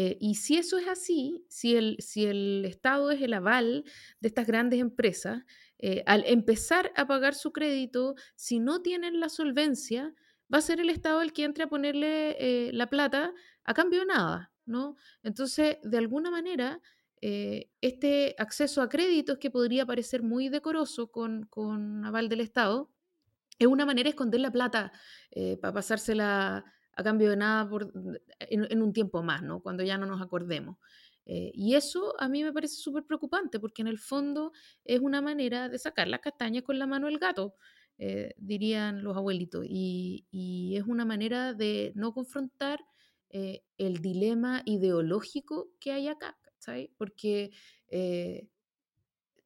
Eh, y si eso es así, si el, si el Estado es el aval de estas grandes empresas, eh, al empezar a pagar su crédito, si no tienen la solvencia, va a ser el Estado el que entre a ponerle eh, la plata a cambio de nada, ¿no? Entonces, de alguna manera, este acceso a créditos que podría parecer muy decoroso con, con aval del Estado, es una manera de esconder la plata eh, para pasársela a cambio de nada por, en, un tiempo más, ¿no? Cuando ya no nos acordemos. Eh, y eso a mí me parece súper preocupante porque en el fondo es una manera de sacar las castañas con la mano del gato, eh, dirían los abuelitos. Y, y es una manera de no confrontar el dilema ideológico que hay acá, ¿sabes? Porque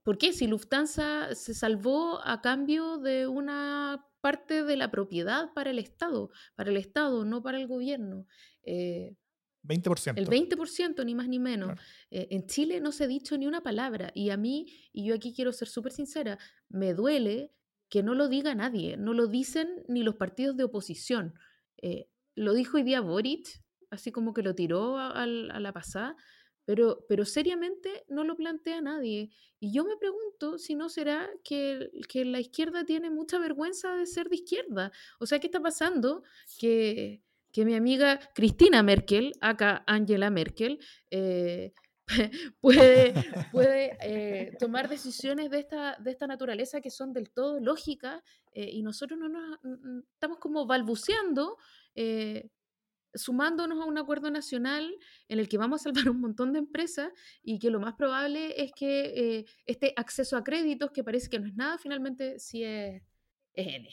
¿Por qué? Si Lufthansa se salvó a cambio de una parte de la propiedad para el Estado, para el Estado, no para el gobierno. Eh, 20%. el 20%, ni más ni menos. Claro. Eh, en Chile no se ha dicho ni una palabra. Y a mí, y yo aquí quiero ser súper sincera, me duele que no lo diga nadie. No lo dicen ni los partidos de oposición. Eh, lo dijo hoy día Boric, así como que lo tiró a, al- a la pasada, pero, pero seriamente no lo plantea nadie. Y yo me pregunto si no será que, que la izquierda tiene mucha vergüenza de ser de izquierda. O sea, ¿qué está pasando? Que, que mi amiga Cristina Merkel, acá Angela Merkel, eh, puede, puede eh, tomar decisiones de esta, de esta naturaleza que son del todo lógicas eh, y nosotros no nos n- n- estamos como balbuceando, eh, sumándonos a un acuerdo nacional en el que vamos a salvar un montón de empresas y que lo más probable es que eh, este acceso a créditos, que parece que no es nada, finalmente sí es, es N.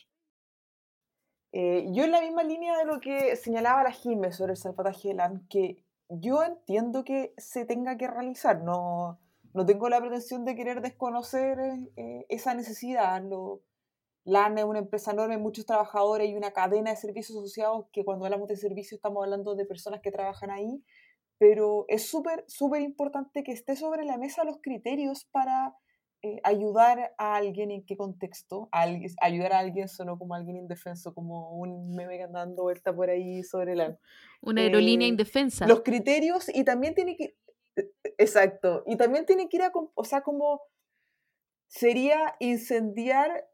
Eh, yo en la misma línea de lo que señalaba la Jimé sobre el salvataje de LAN, que yo entiendo que se tenga que realizar, no, no tengo la pretensión de querer desconocer eh, esa necesidad. LAN es una empresa enorme, muchos trabajadores y una cadena de servicios asociados que cuando hablamos de servicios estamos hablando de personas que trabajan ahí, pero es súper, súper importante que esté sobre la mesa los criterios para eh, ayudar a alguien en qué contexto. A alguien- ayudar a alguien sonó como alguien indefenso, como un meme que anda dando vuelta por ahí sobre la... Una aerolínea Eh, indefensa. Los criterios y también tiene que... eh, Exacto. Y también tiene que ir a... O sea, como sería incendiar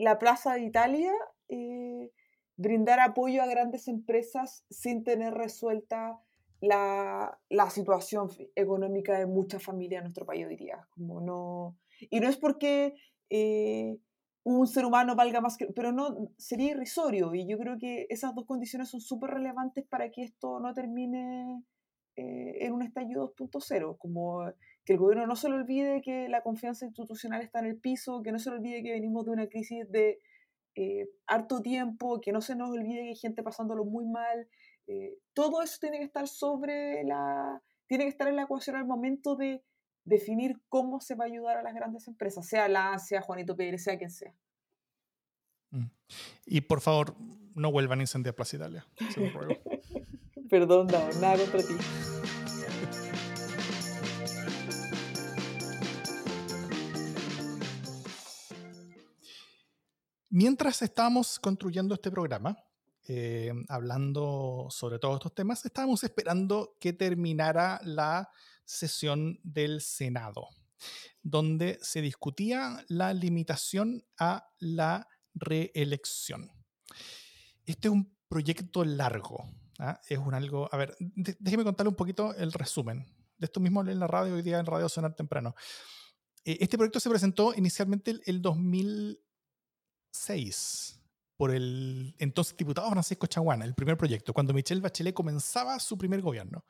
la Plaza de Italia, brindar apoyo a grandes empresas sin tener resuelta la, la situación económica de muchas familias en nuestro país, yo diría. Como no, y no es porque eh, un ser humano valga más que... Pero no, sería irrisorio. Y yo creo que esas dos condiciones son súper relevantes para que esto no termine eh, en un estallido 2.0. Como que el gobierno no se le olvide que la confianza institucional está en el piso, que no se le olvide que venimos de una crisis de eh, harto tiempo, que no se nos olvide que hay gente pasándolo muy mal. eh, todo eso tiene que estar sobre la. tiene que estar en la ecuación al momento de definir cómo se va a ayudar a las grandes empresas, sea la sea Juanito Pérez, sea quien sea. Mm. Y por favor, no vuelvan a incendiar Plaza Italia. Se lo ruego. Perdón, Dao, nada contra ti. Mientras estábamos construyendo este programa, eh, hablando sobre todos estos temas, estábamos esperando que terminara la sesión del Senado, donde se discutía la limitación a la reelección. Este es un proyecto largo. ¿ah? Es un algo. A ver, déjeme contarle un poquito el resumen. De esto mismo en la radio hoy día en Radio Sonar temprano. Eh, Este proyecto se presentó inicialmente el, el 2006 por el entonces diputado Francisco Chaguana, el primer proyecto, cuando Michelle Bachelet comenzaba su primer gobierno.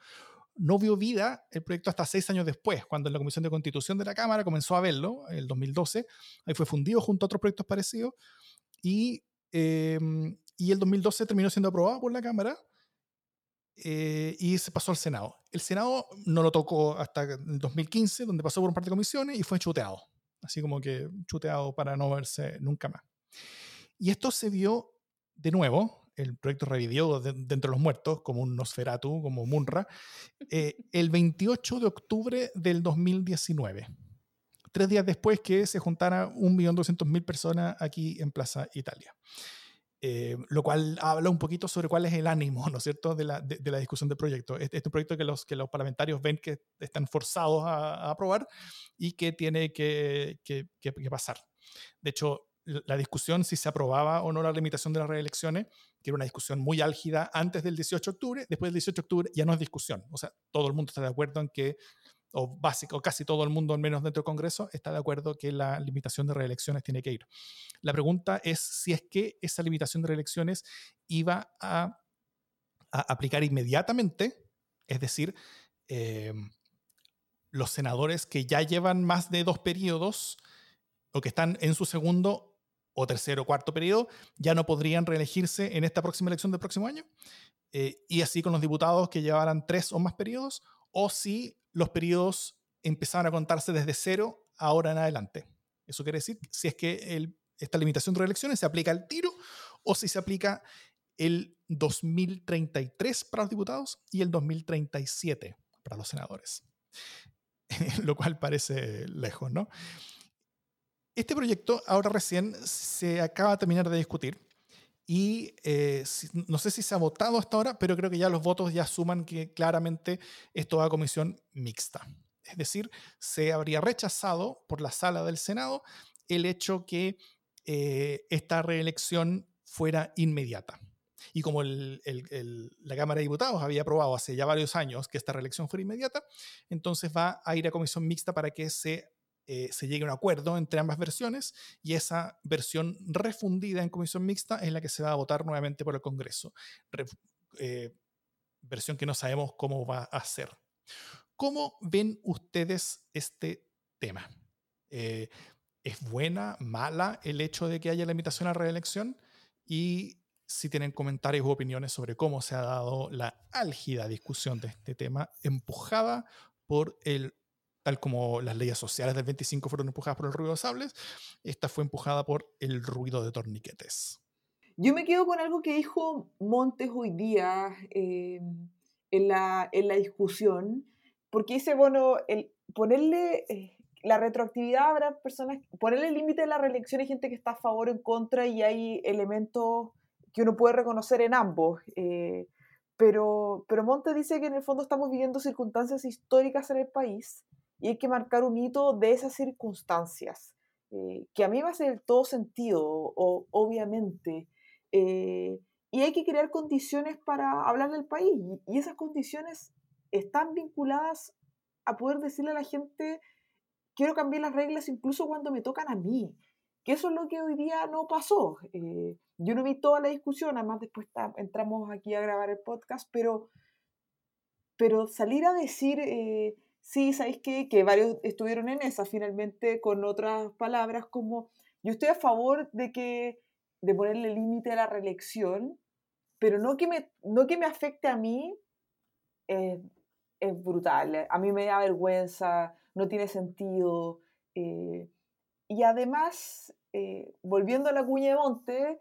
No vio vida el proyecto hasta seis años después, cuando en la Comisión de Constitución de la Cámara comenzó a verlo, el 2012. Ahí fue fundido junto a otros proyectos parecidos y, eh, y el 2012 terminó siendo aprobado por la Cámara eh, y se pasó al Senado. El Senado no lo tocó hasta el 2015, donde pasó por un par de comisiones y fue chuteado. Así como que chuteado para no verse nunca más. Y esto se vio de nuevo, el proyecto revivió de, de los muertos, como un Nosferatu, como Munra, eh, el 28 de octubre del 2019. Tres días después que se juntara 1.200.000 personas aquí en Plaza Italia. Eh, lo cual habla un poquito sobre cuál es el ánimo, ¿no es cierto?, de la, de, de la discusión del proyecto. Este, este proyecto que los, que los parlamentarios ven que están forzados a, a aprobar y que tiene que, que, que, que pasar. De hecho, la discusión si se aprobaba o no la limitación de las reelecciones, que era una discusión muy álgida antes del 18 de octubre, después del 18 de octubre ya no es discusión. O sea, todo el mundo está de acuerdo en que, o básico, casi todo el mundo, al menos dentro del Congreso, está de acuerdo que la limitación de reelecciones tiene que ir. La pregunta es si es que esa limitación de reelecciones iba a, aplicar inmediatamente, es decir, eh, los senadores que ya llevan más de dos periodos o que están en su segundo o tercero o cuarto periodo, ya no podrían reelegirse en esta próxima elección del próximo año. Eh, y así con los diputados que llevaran tres o más periodos, o si los periodos empezaban a contarse desde cero ahora en adelante. Eso quiere decir si es que esta limitación de reelecciones se aplica al tiro o si se aplica el 2033 para los diputados y el 2037 para los senadores. Lo cual parece lejos, ¿no? Este proyecto ahora recién se acaba de terminar de discutir y eh, no sé si se ha votado hasta ahora, pero creo que ya los votos ya suman que claramente esto va a comisión mixta. Es decir, se habría rechazado por la sala del Senado el hecho que eh, esta reelección fuera inmediata. Y como el- el- el- la Cámara de Diputados había aprobado hace ya varios años que esta reelección fuera inmediata, entonces va a ir a comisión mixta para que se, eh, se llegue a un acuerdo entre ambas versiones y esa versión refundida en comisión mixta es la que se va a votar nuevamente por el Congreso. Ref- eh, versión que no sabemos cómo va a ser. ¿Cómo ven ustedes este tema? Eh, ¿Es buena, mala el hecho de que haya la invitación a reelección? Y si tienen comentarios u opiniones sobre cómo se ha dado la álgida discusión de este tema, empujada por el, tal como las leyes sociales del 25 fueron empujadas por el ruido de sables, esta fue empujada por el ruido de torniquetes. Yo me quedo con algo que dijo Montes hoy día eh, en, la, en la discusión, porque dice, bueno, el ponerle eh, la retroactividad habrá personas, ponerle el límite de la reelección hay gente que está a favor o en contra y hay elementos que uno puede reconocer en ambos. eh, pero, pero Montes dice que en el fondo estamos viviendo circunstancias históricas en el país y hay que marcar un hito de esas circunstancias, eh, que a mí me hace todo sentido, o, obviamente. Eh, y hay que crear condiciones para hablar del país. Y, esas condiciones están vinculadas a poder decirle a la gente, quiero cambiar las reglas incluso cuando me tocan a mí. Que eso es lo que hoy día no pasó. Eh, yo no vi toda la discusión, además después entramos aquí a grabar el podcast, pero, pero salir a decir, sí, ¿sabéis qué? Que varios estuvieron en esa finalmente con otras palabras como, yo estoy a favor de que de ponerle límite a la reelección, pero no que me, no que me afecte a mí, eh, es brutal. A mí me da vergüenza, no tiene sentido. eh, y además, eh, volviendo a la cuña de Monte,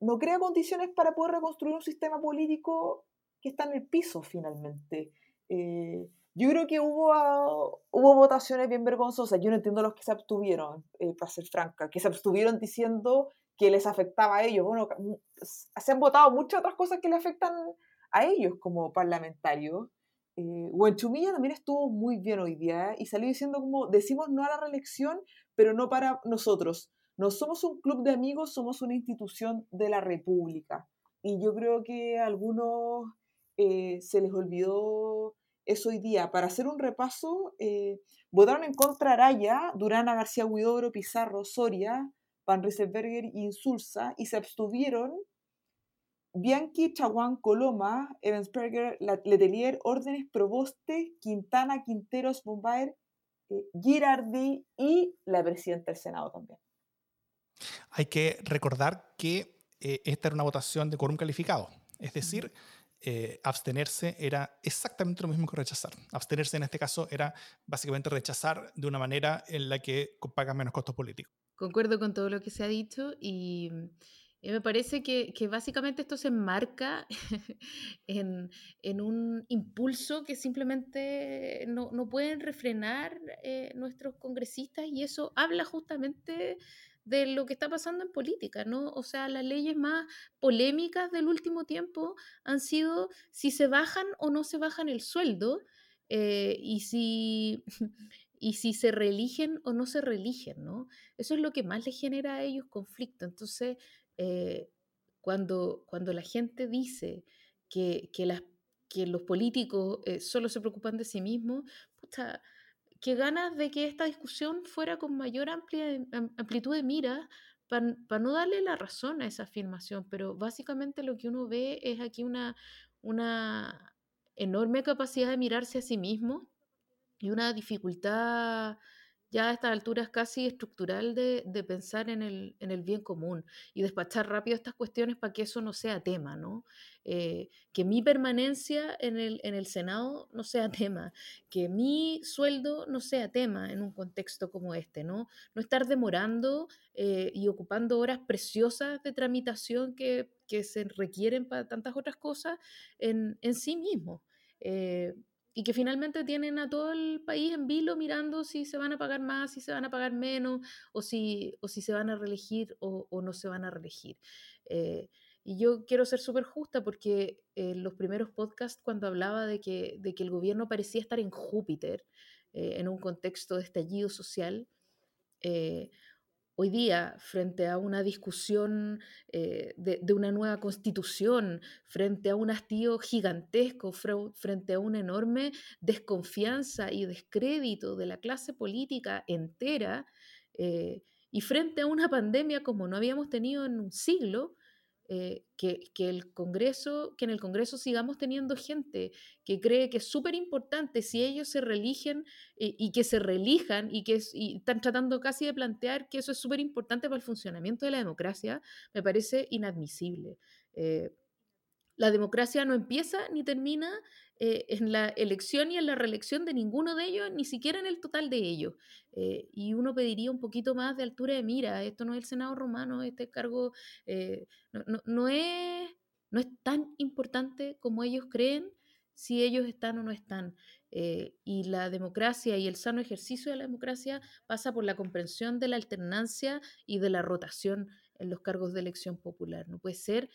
no crea condiciones para poder reconstruir un sistema político que está en el piso finalmente. Eh, yo creo que hubo, ah, hubo votaciones bien vergonzosas. Yo no entiendo los que se abstuvieron, eh, para ser franca, que se abstuvieron diciendo que les afectaba a ellos. Bueno, s- se han votado muchas otras cosas que le afectan a ellos como parlamentarios. Eh, Huenchumilla también estuvo muy bien hoy día y salió diciendo como decimos no a la reelección, pero no para nosotros. No somos un club de amigos, somos una institución de la República. Y yo creo que a algunos eh, se les olvidó eso hoy día. Para hacer un repaso, eh, votaron en contra Araya, Durana García Huidobro, Pizarro, Soria, Van Rieselberger y Insulza, y se abstuvieron Bianchi, Chaguán, Coloma, Evansberger, Letelier, Órdenes, Proboste, Quintana, Quinteros, Bombaer, eh, Girardi y la presidenta del Senado también. Hay que recordar que eh, esta era una votación de quórum calificado, es decir, eh, abstenerse era exactamente lo mismo que rechazar. Abstenerse en este caso era básicamente rechazar de una manera en la que pagan menos costos políticos. Concuerdo con todo lo que se ha dicho y, y me parece que, que básicamente esto se enmarca en, en un impulso que simplemente no, no pueden refrenar eh, nuestros congresistas y eso habla justamente de lo que está pasando en política, ¿no? O sea, las leyes más polémicas del último tiempo han sido si se bajan o no se bajan el sueldo eh, y si... y si se reeligen o no se reeligen, ¿no? Eso es lo que más les genera a ellos conflicto. Entonces, eh, cuando, cuando la gente dice que, que, las, que los políticos eh, solo se preocupan de sí mismos, puta, qué ganas de que esta discusión fuera con mayor amplitud de miras para no darle la razón a esa afirmación, pero básicamente lo que uno ve es aquí una, una enorme capacidad de mirarse a sí mismo y una dificultad ya a estas alturas casi estructural de, de pensar en el, en el bien común y despachar rápido estas cuestiones para que eso no sea tema, ¿no? Eh, que mi permanencia en el, en el Senado no sea tema, que mi sueldo no sea tema en un contexto como este, ¿no? No estar demorando eh, y ocupando horas preciosas de tramitación que, que se requieren para tantas otras cosas en, en sí mismo. Eh, y que finalmente tienen a todo el país en vilo mirando si se van a pagar más, si se van a pagar menos, o si, o si se van a reelegir o, no se van a reelegir. Eh, y yo quiero ser súper justa porque en los primeros podcasts, cuando hablaba de que, de que el gobierno parecía estar en Júpiter, eh, en un contexto de estallido social, eh, hoy día, frente a una discusión eh, de, una nueva constitución, frente a un hastío gigantesco, frente a una enorme desconfianza y descrédito de la clase política entera, eh, y frente a una pandemia como no habíamos tenido en un siglo, eh, que, que, el Congreso, que en el Congreso sigamos teniendo gente que cree que es súper importante si ellos se religen eh, y que se relijan y que es, y están tratando casi de plantear que eso es súper importante para el funcionamiento de la democracia, me parece inadmisible. Eh, la democracia no empieza ni termina eh, en la elección y en la reelección de ninguno de ellos, ni siquiera en el total de ellos. Eh, y uno pediría un poquito más de altura de mira. Esto no es el Senado romano, este cargo eh, no, es, no es tan importante como ellos creen si ellos están o no están. Y la democracia y el sano ejercicio de la democracia pasa por la comprensión de la alternancia y de la rotación en los cargos de elección popular. No puede ser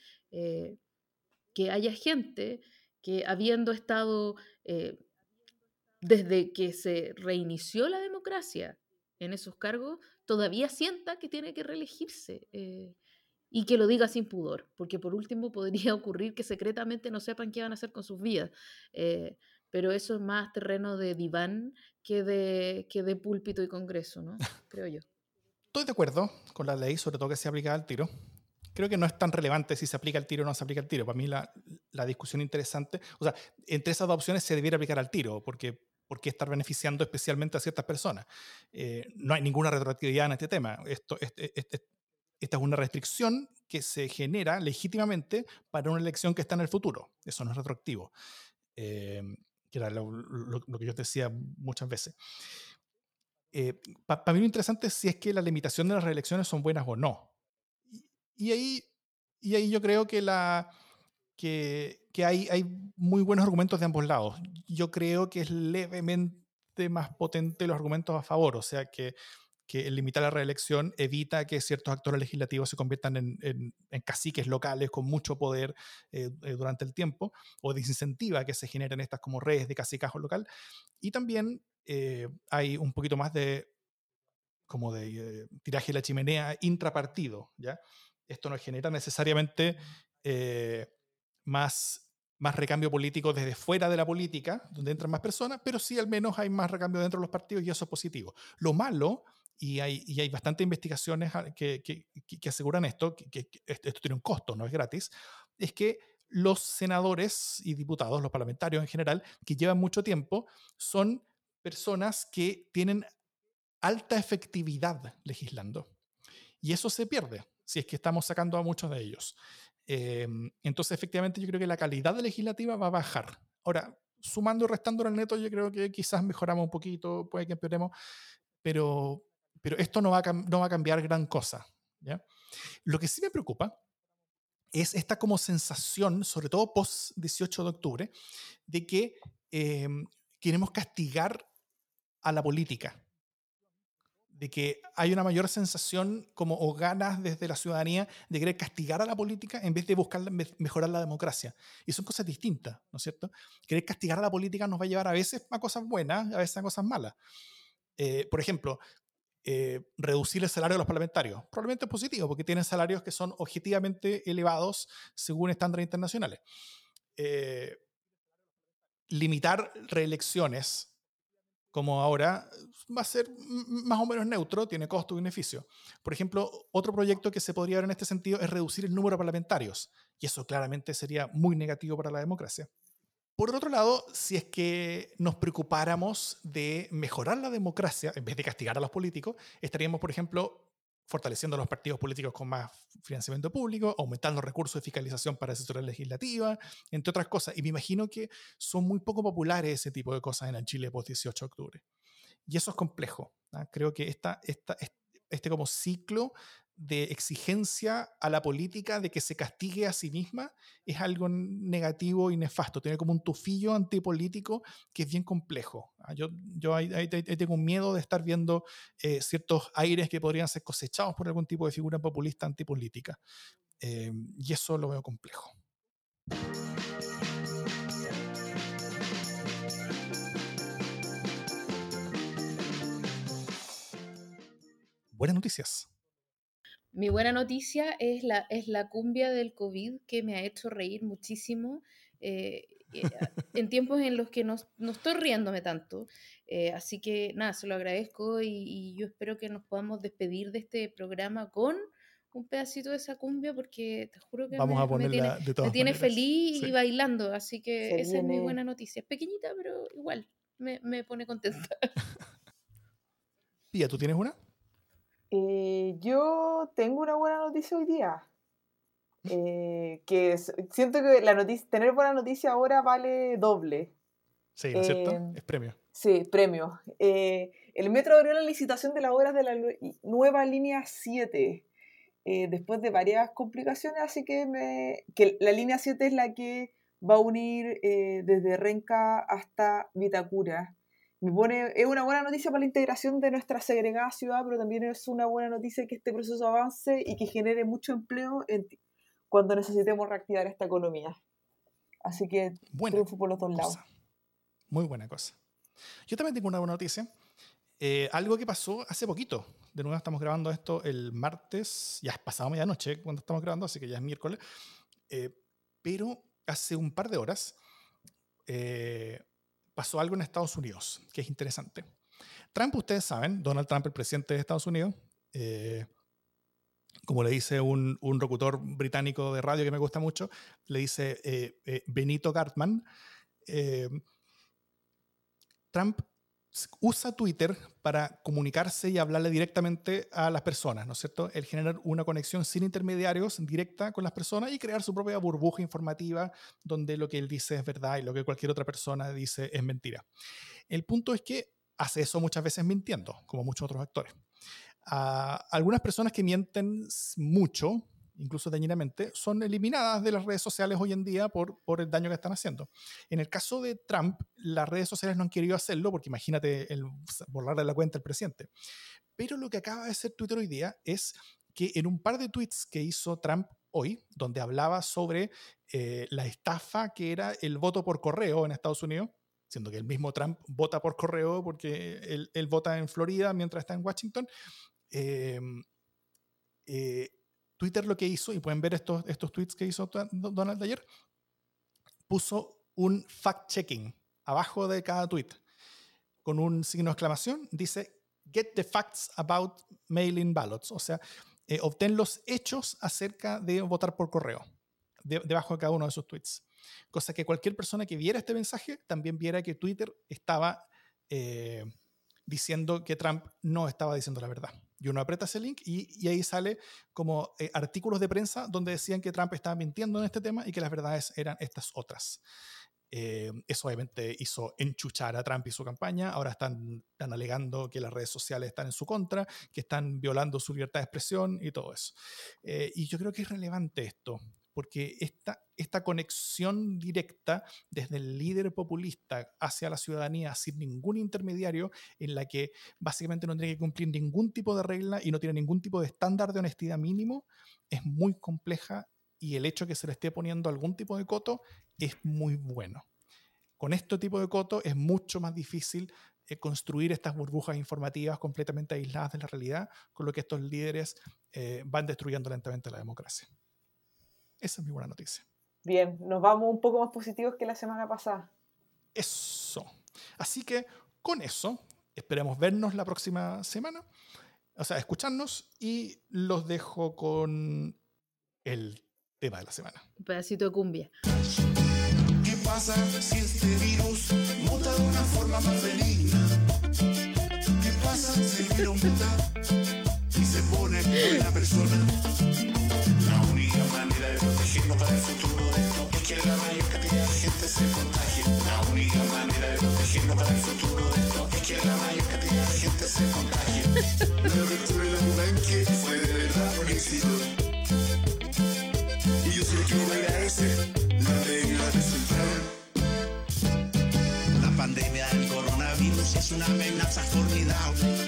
que haya gente que habiendo estado eh, desde que se reinició la democracia en esos cargos, todavía sienta que tiene que reelegirse eh, y que lo diga sin pudor, porque por último podría ocurrir que secretamente no sepan qué van a hacer con sus vidas. Eh, pero eso es más terreno de diván que de, que de púlpito y congreso, ¿no? Creo yo. Estoy de acuerdo con la ley, sobre todo que se aplica al tiro creo que no es tan relevante si se aplica el tiro o no se aplica el tiro. Para mí la, la discusión interesante, o sea, entre esas dos opciones se debiera aplicar al tiro, porque ¿por qué estar beneficiando especialmente a ciertas personas? Eh, no hay ninguna retroactividad en este tema. Esto, este, este, esta es una restricción que se genera legítimamente para una elección que está en el futuro. Eso no es retroactivo. Eh, que era lo, que yo decía muchas veces. Eh, Para pa mí lo interesante es si es que la limitación de las reelecciones son buenas o no. Y ahí, y ahí yo creo que, la, que, que hay, hay muy buenos argumentos de ambos lados. Yo creo que es levemente más potente los argumentos a favor, o sea que, que limitar la reelección evita que ciertos actores legislativos se conviertan en, en, en caciques locales con mucho poder eh, eh, durante el tiempo, o desincentiva que se generen estas como redes de cacicajo local. Y también eh, hay un poquito más de como de eh, tiraje de la chimenea intrapartido, ¿ya? Esto no genera necesariamente eh, más, más recambio político desde fuera de la política, donde entran más personas, pero sí al menos hay más recambio dentro de los partidos y eso es positivo. Lo malo, y hay, y hay bastantes investigaciones que, que, que aseguran esto, que, esto tiene un costo, no es gratis, es que los senadores y diputados, los parlamentarios en general, que llevan mucho tiempo, son personas que tienen alta efectividad legislando. Y eso se pierde si es que estamos sacando a muchos de ellos. Eh, entonces, efectivamente, yo creo que la calidad legislativa va a bajar. Ahora, sumando y restando al neto, yo creo que quizás mejoramos un poquito, puede que empeoremos, pero, pero esto no va, a, no va a cambiar gran cosa. ¿ya? Lo que sí me preocupa es esta como sensación, sobre todo post 18 de octubre, de que eh, queremos castigar a la política de que hay una mayor sensación como o ganas desde la ciudadanía de querer castigar a la política en vez de buscar mejorar la democracia. Y son cosas distintas, ¿no es cierto? Querer castigar a la política nos va a llevar a veces a cosas buenas, a veces a cosas malas. Eh, por ejemplo, eh, reducir el salario de los parlamentarios. Probablemente es positivo porque tienen salarios que son objetivamente elevados según estándares internacionales. Eh, limitar reelecciones como ahora, va a ser más o menos neutro, tiene costo y beneficio. Por ejemplo, otro proyecto que se podría ver en este sentido es reducir el número de parlamentarios, y eso claramente sería muy negativo para la democracia. Por otro lado, si es que nos preocupáramos de mejorar la democracia, en vez de castigar a los políticos, estaríamos, por ejemplo, fortaleciendo a los partidos políticos con más financiamiento público, aumentando recursos de fiscalización para asesoría legislativa, entre otras cosas. Y me imagino que son muy poco populares ese tipo de cosas en el Chile post 18 de octubre. Y eso es complejo. ¿ah? Creo que esta, esta, este como ciclo de exigencia a la política de que se castigue a sí misma es algo negativo y nefasto. Tiene como un tufillo antipolítico que es bien complejo. ¿ah? Yo, yo ahí, tengo un miedo de estar viendo eh, ciertos aires que podrían ser cosechados por algún tipo de figura populista antipolítica. Eh, y eso lo veo complejo. Buenas noticias. Mi buena noticia es la, es la cumbia del COVID que me ha hecho reír muchísimo. Eh, eh, en tiempos en los que no, no estoy riéndome tanto. Eh, así que nada, se lo agradezco y, yo espero que nos podamos despedir de este programa con un pedacito de esa cumbia porque te juro que Vamos me, a tiene, me tiene feliz y bailando. Así que esa es mi buena noticia. Es pequeñita, pero igual me, me pone contenta. Pía, ¿tú tienes una? Eh, yo tengo una buena noticia hoy día. Eh, que siento que la noticia, tener buena noticia ahora vale doble. Sí, ¿no es cierto? Em, es premio. Sí, premio. Eh, el metro abrió la licitación de las obras de la nueva línea 7 después de varias complicaciones, así que, me, que la línea 7 es la que va a unir desde Renca hasta Vitacura es una buena noticia para la integración de nuestra segregada ciudad, pero también es una buena noticia que este proceso avance y que genere mucho empleo cuando necesitemos reactivar esta economía. Así que triunfo por los dos lados. Muy buena cosa. Yo también tengo una buena noticia. Eh, algo que pasó hace poquito. De nuevo estamos grabando esto el martes, ya es pasado medianoche cuando estamos grabando, así que ya es miércoles. Eh, pero hace un par de horas eh, pasó algo en Estados Unidos que es interesante. Trump, ustedes saben, Donald Trump, el presidente de Estados Unidos, eh, como le dice un, un, locutor británico de radio que me gusta mucho, le dice eh, eh, Benito Gartman, Trump usa Twitter para comunicarse y hablarle directamente a las personas, ¿no es cierto? El generar una conexión sin intermediarios directa con las personas y crear su propia burbuja informativa donde lo que él dice es verdad y lo que cualquier otra persona dice es mentira. El punto es que hace eso muchas veces mintiendo, como muchos otros actores. Ah, algunas personas que mienten mucho, incluso dañinamente, son eliminadas de las redes sociales hoy en día por, por el daño que están haciendo. En el caso de Trump, las redes sociales no han querido hacerlo porque imagínate el borrarle la cuenta al presidente. Pero lo que acaba de hacer Twitter hoy día es que en un par de tweets que hizo Trump hoy, donde hablaba sobre eh, la estafa que era el voto por correo en Estados Unidos, siendo que el mismo Trump vota por correo porque él, él vota en Florida mientras está en Washington, eh, eh, Twitter lo que hizo, y pueden ver estos, estos tweets que hizo Donald ayer, puso un fact-checking abajo de cada tweet con un signo de exclamación. Dice, get the facts about mailing ballots. O sea, eh, obtén los hechos acerca de votar por correo debajo de cada uno de esos tweets. Cosa que cualquier persona que viera este mensaje también viera que Twitter estaba eh, diciendo que Trump no estaba diciendo la verdad. Y uno aprieta ese link y, ahí sale como eh, artículos de prensa donde decían que Trump estaba mintiendo en este tema y que las verdades eran estas otras. Eh, eso obviamente hizo enchuchar a Trump y su campaña. Ahora están, están, alegando que las redes sociales están en su contra, que están violando su libertad de expresión y todo eso. Eh, y yo creo que es relevante esto, porque esta, conexión directa desde el líder populista hacia la ciudadanía sin ningún intermediario, en la que básicamente no tiene que cumplir ningún tipo de regla y no tiene ningún tipo de estándar de honestidad mínimo, es muy compleja y el hecho de que se le esté poniendo algún tipo de coto es muy bueno. Con este tipo de coto es mucho más difícil eh, construir estas burbujas informativas completamente aisladas de la realidad, con lo que estos líderes eh, van destruyendo lentamente la democracia. Esa es mi buena noticia. Bien, nos vamos un poco más positivos que la semana pasada. Eso. Así que con eso, esperemos vernos la próxima semana. O sea, escucharnos y los dejo con el tema de la semana. Un pedacito de cumbia. pasa si este virus muta de una forma más benigna? ¿Qué pasa si el virus muta y se pone buena persona? Protegernos para el futuro de esto es que la mayor cantidad de gente se contagie. La única manera de protegernos para el futuro de esto es que la mayor cantidad de gente se contagie. La apertura de la Mudanque fue de verdad un éxito. Y yo sé que me agradece la alegría del resultado. La pandemia del coronavirus es una amenaza formidable.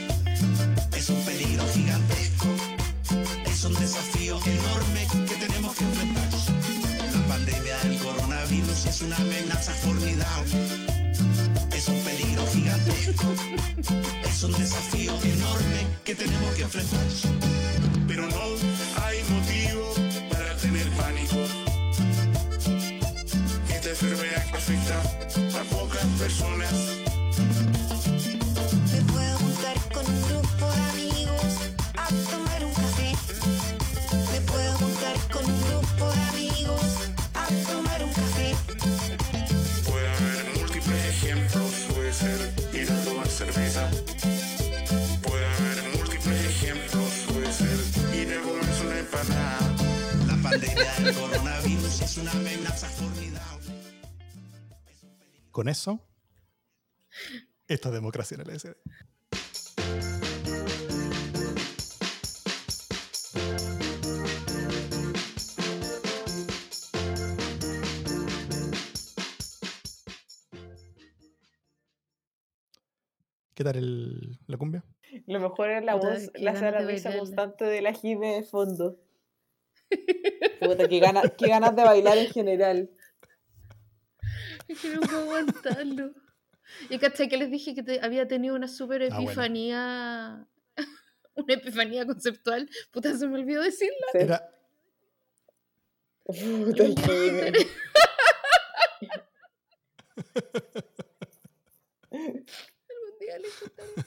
Con eso, esta es democracia en el SD. ¿Qué tal el- la cumbia? Lo mejor es la voz, la ganas sala de risa constante de la Jime de fondo. Puta, qué, gana- qué ganas de bailar en general. Es que no puedo aguantarlo. Y caché que les dije que te- había tenido una super Ah, bueno. epifanía. una epifanía conceptual. Puta, se me olvidó decirla. Sí. Era, Puta. Algún día contaré. ya.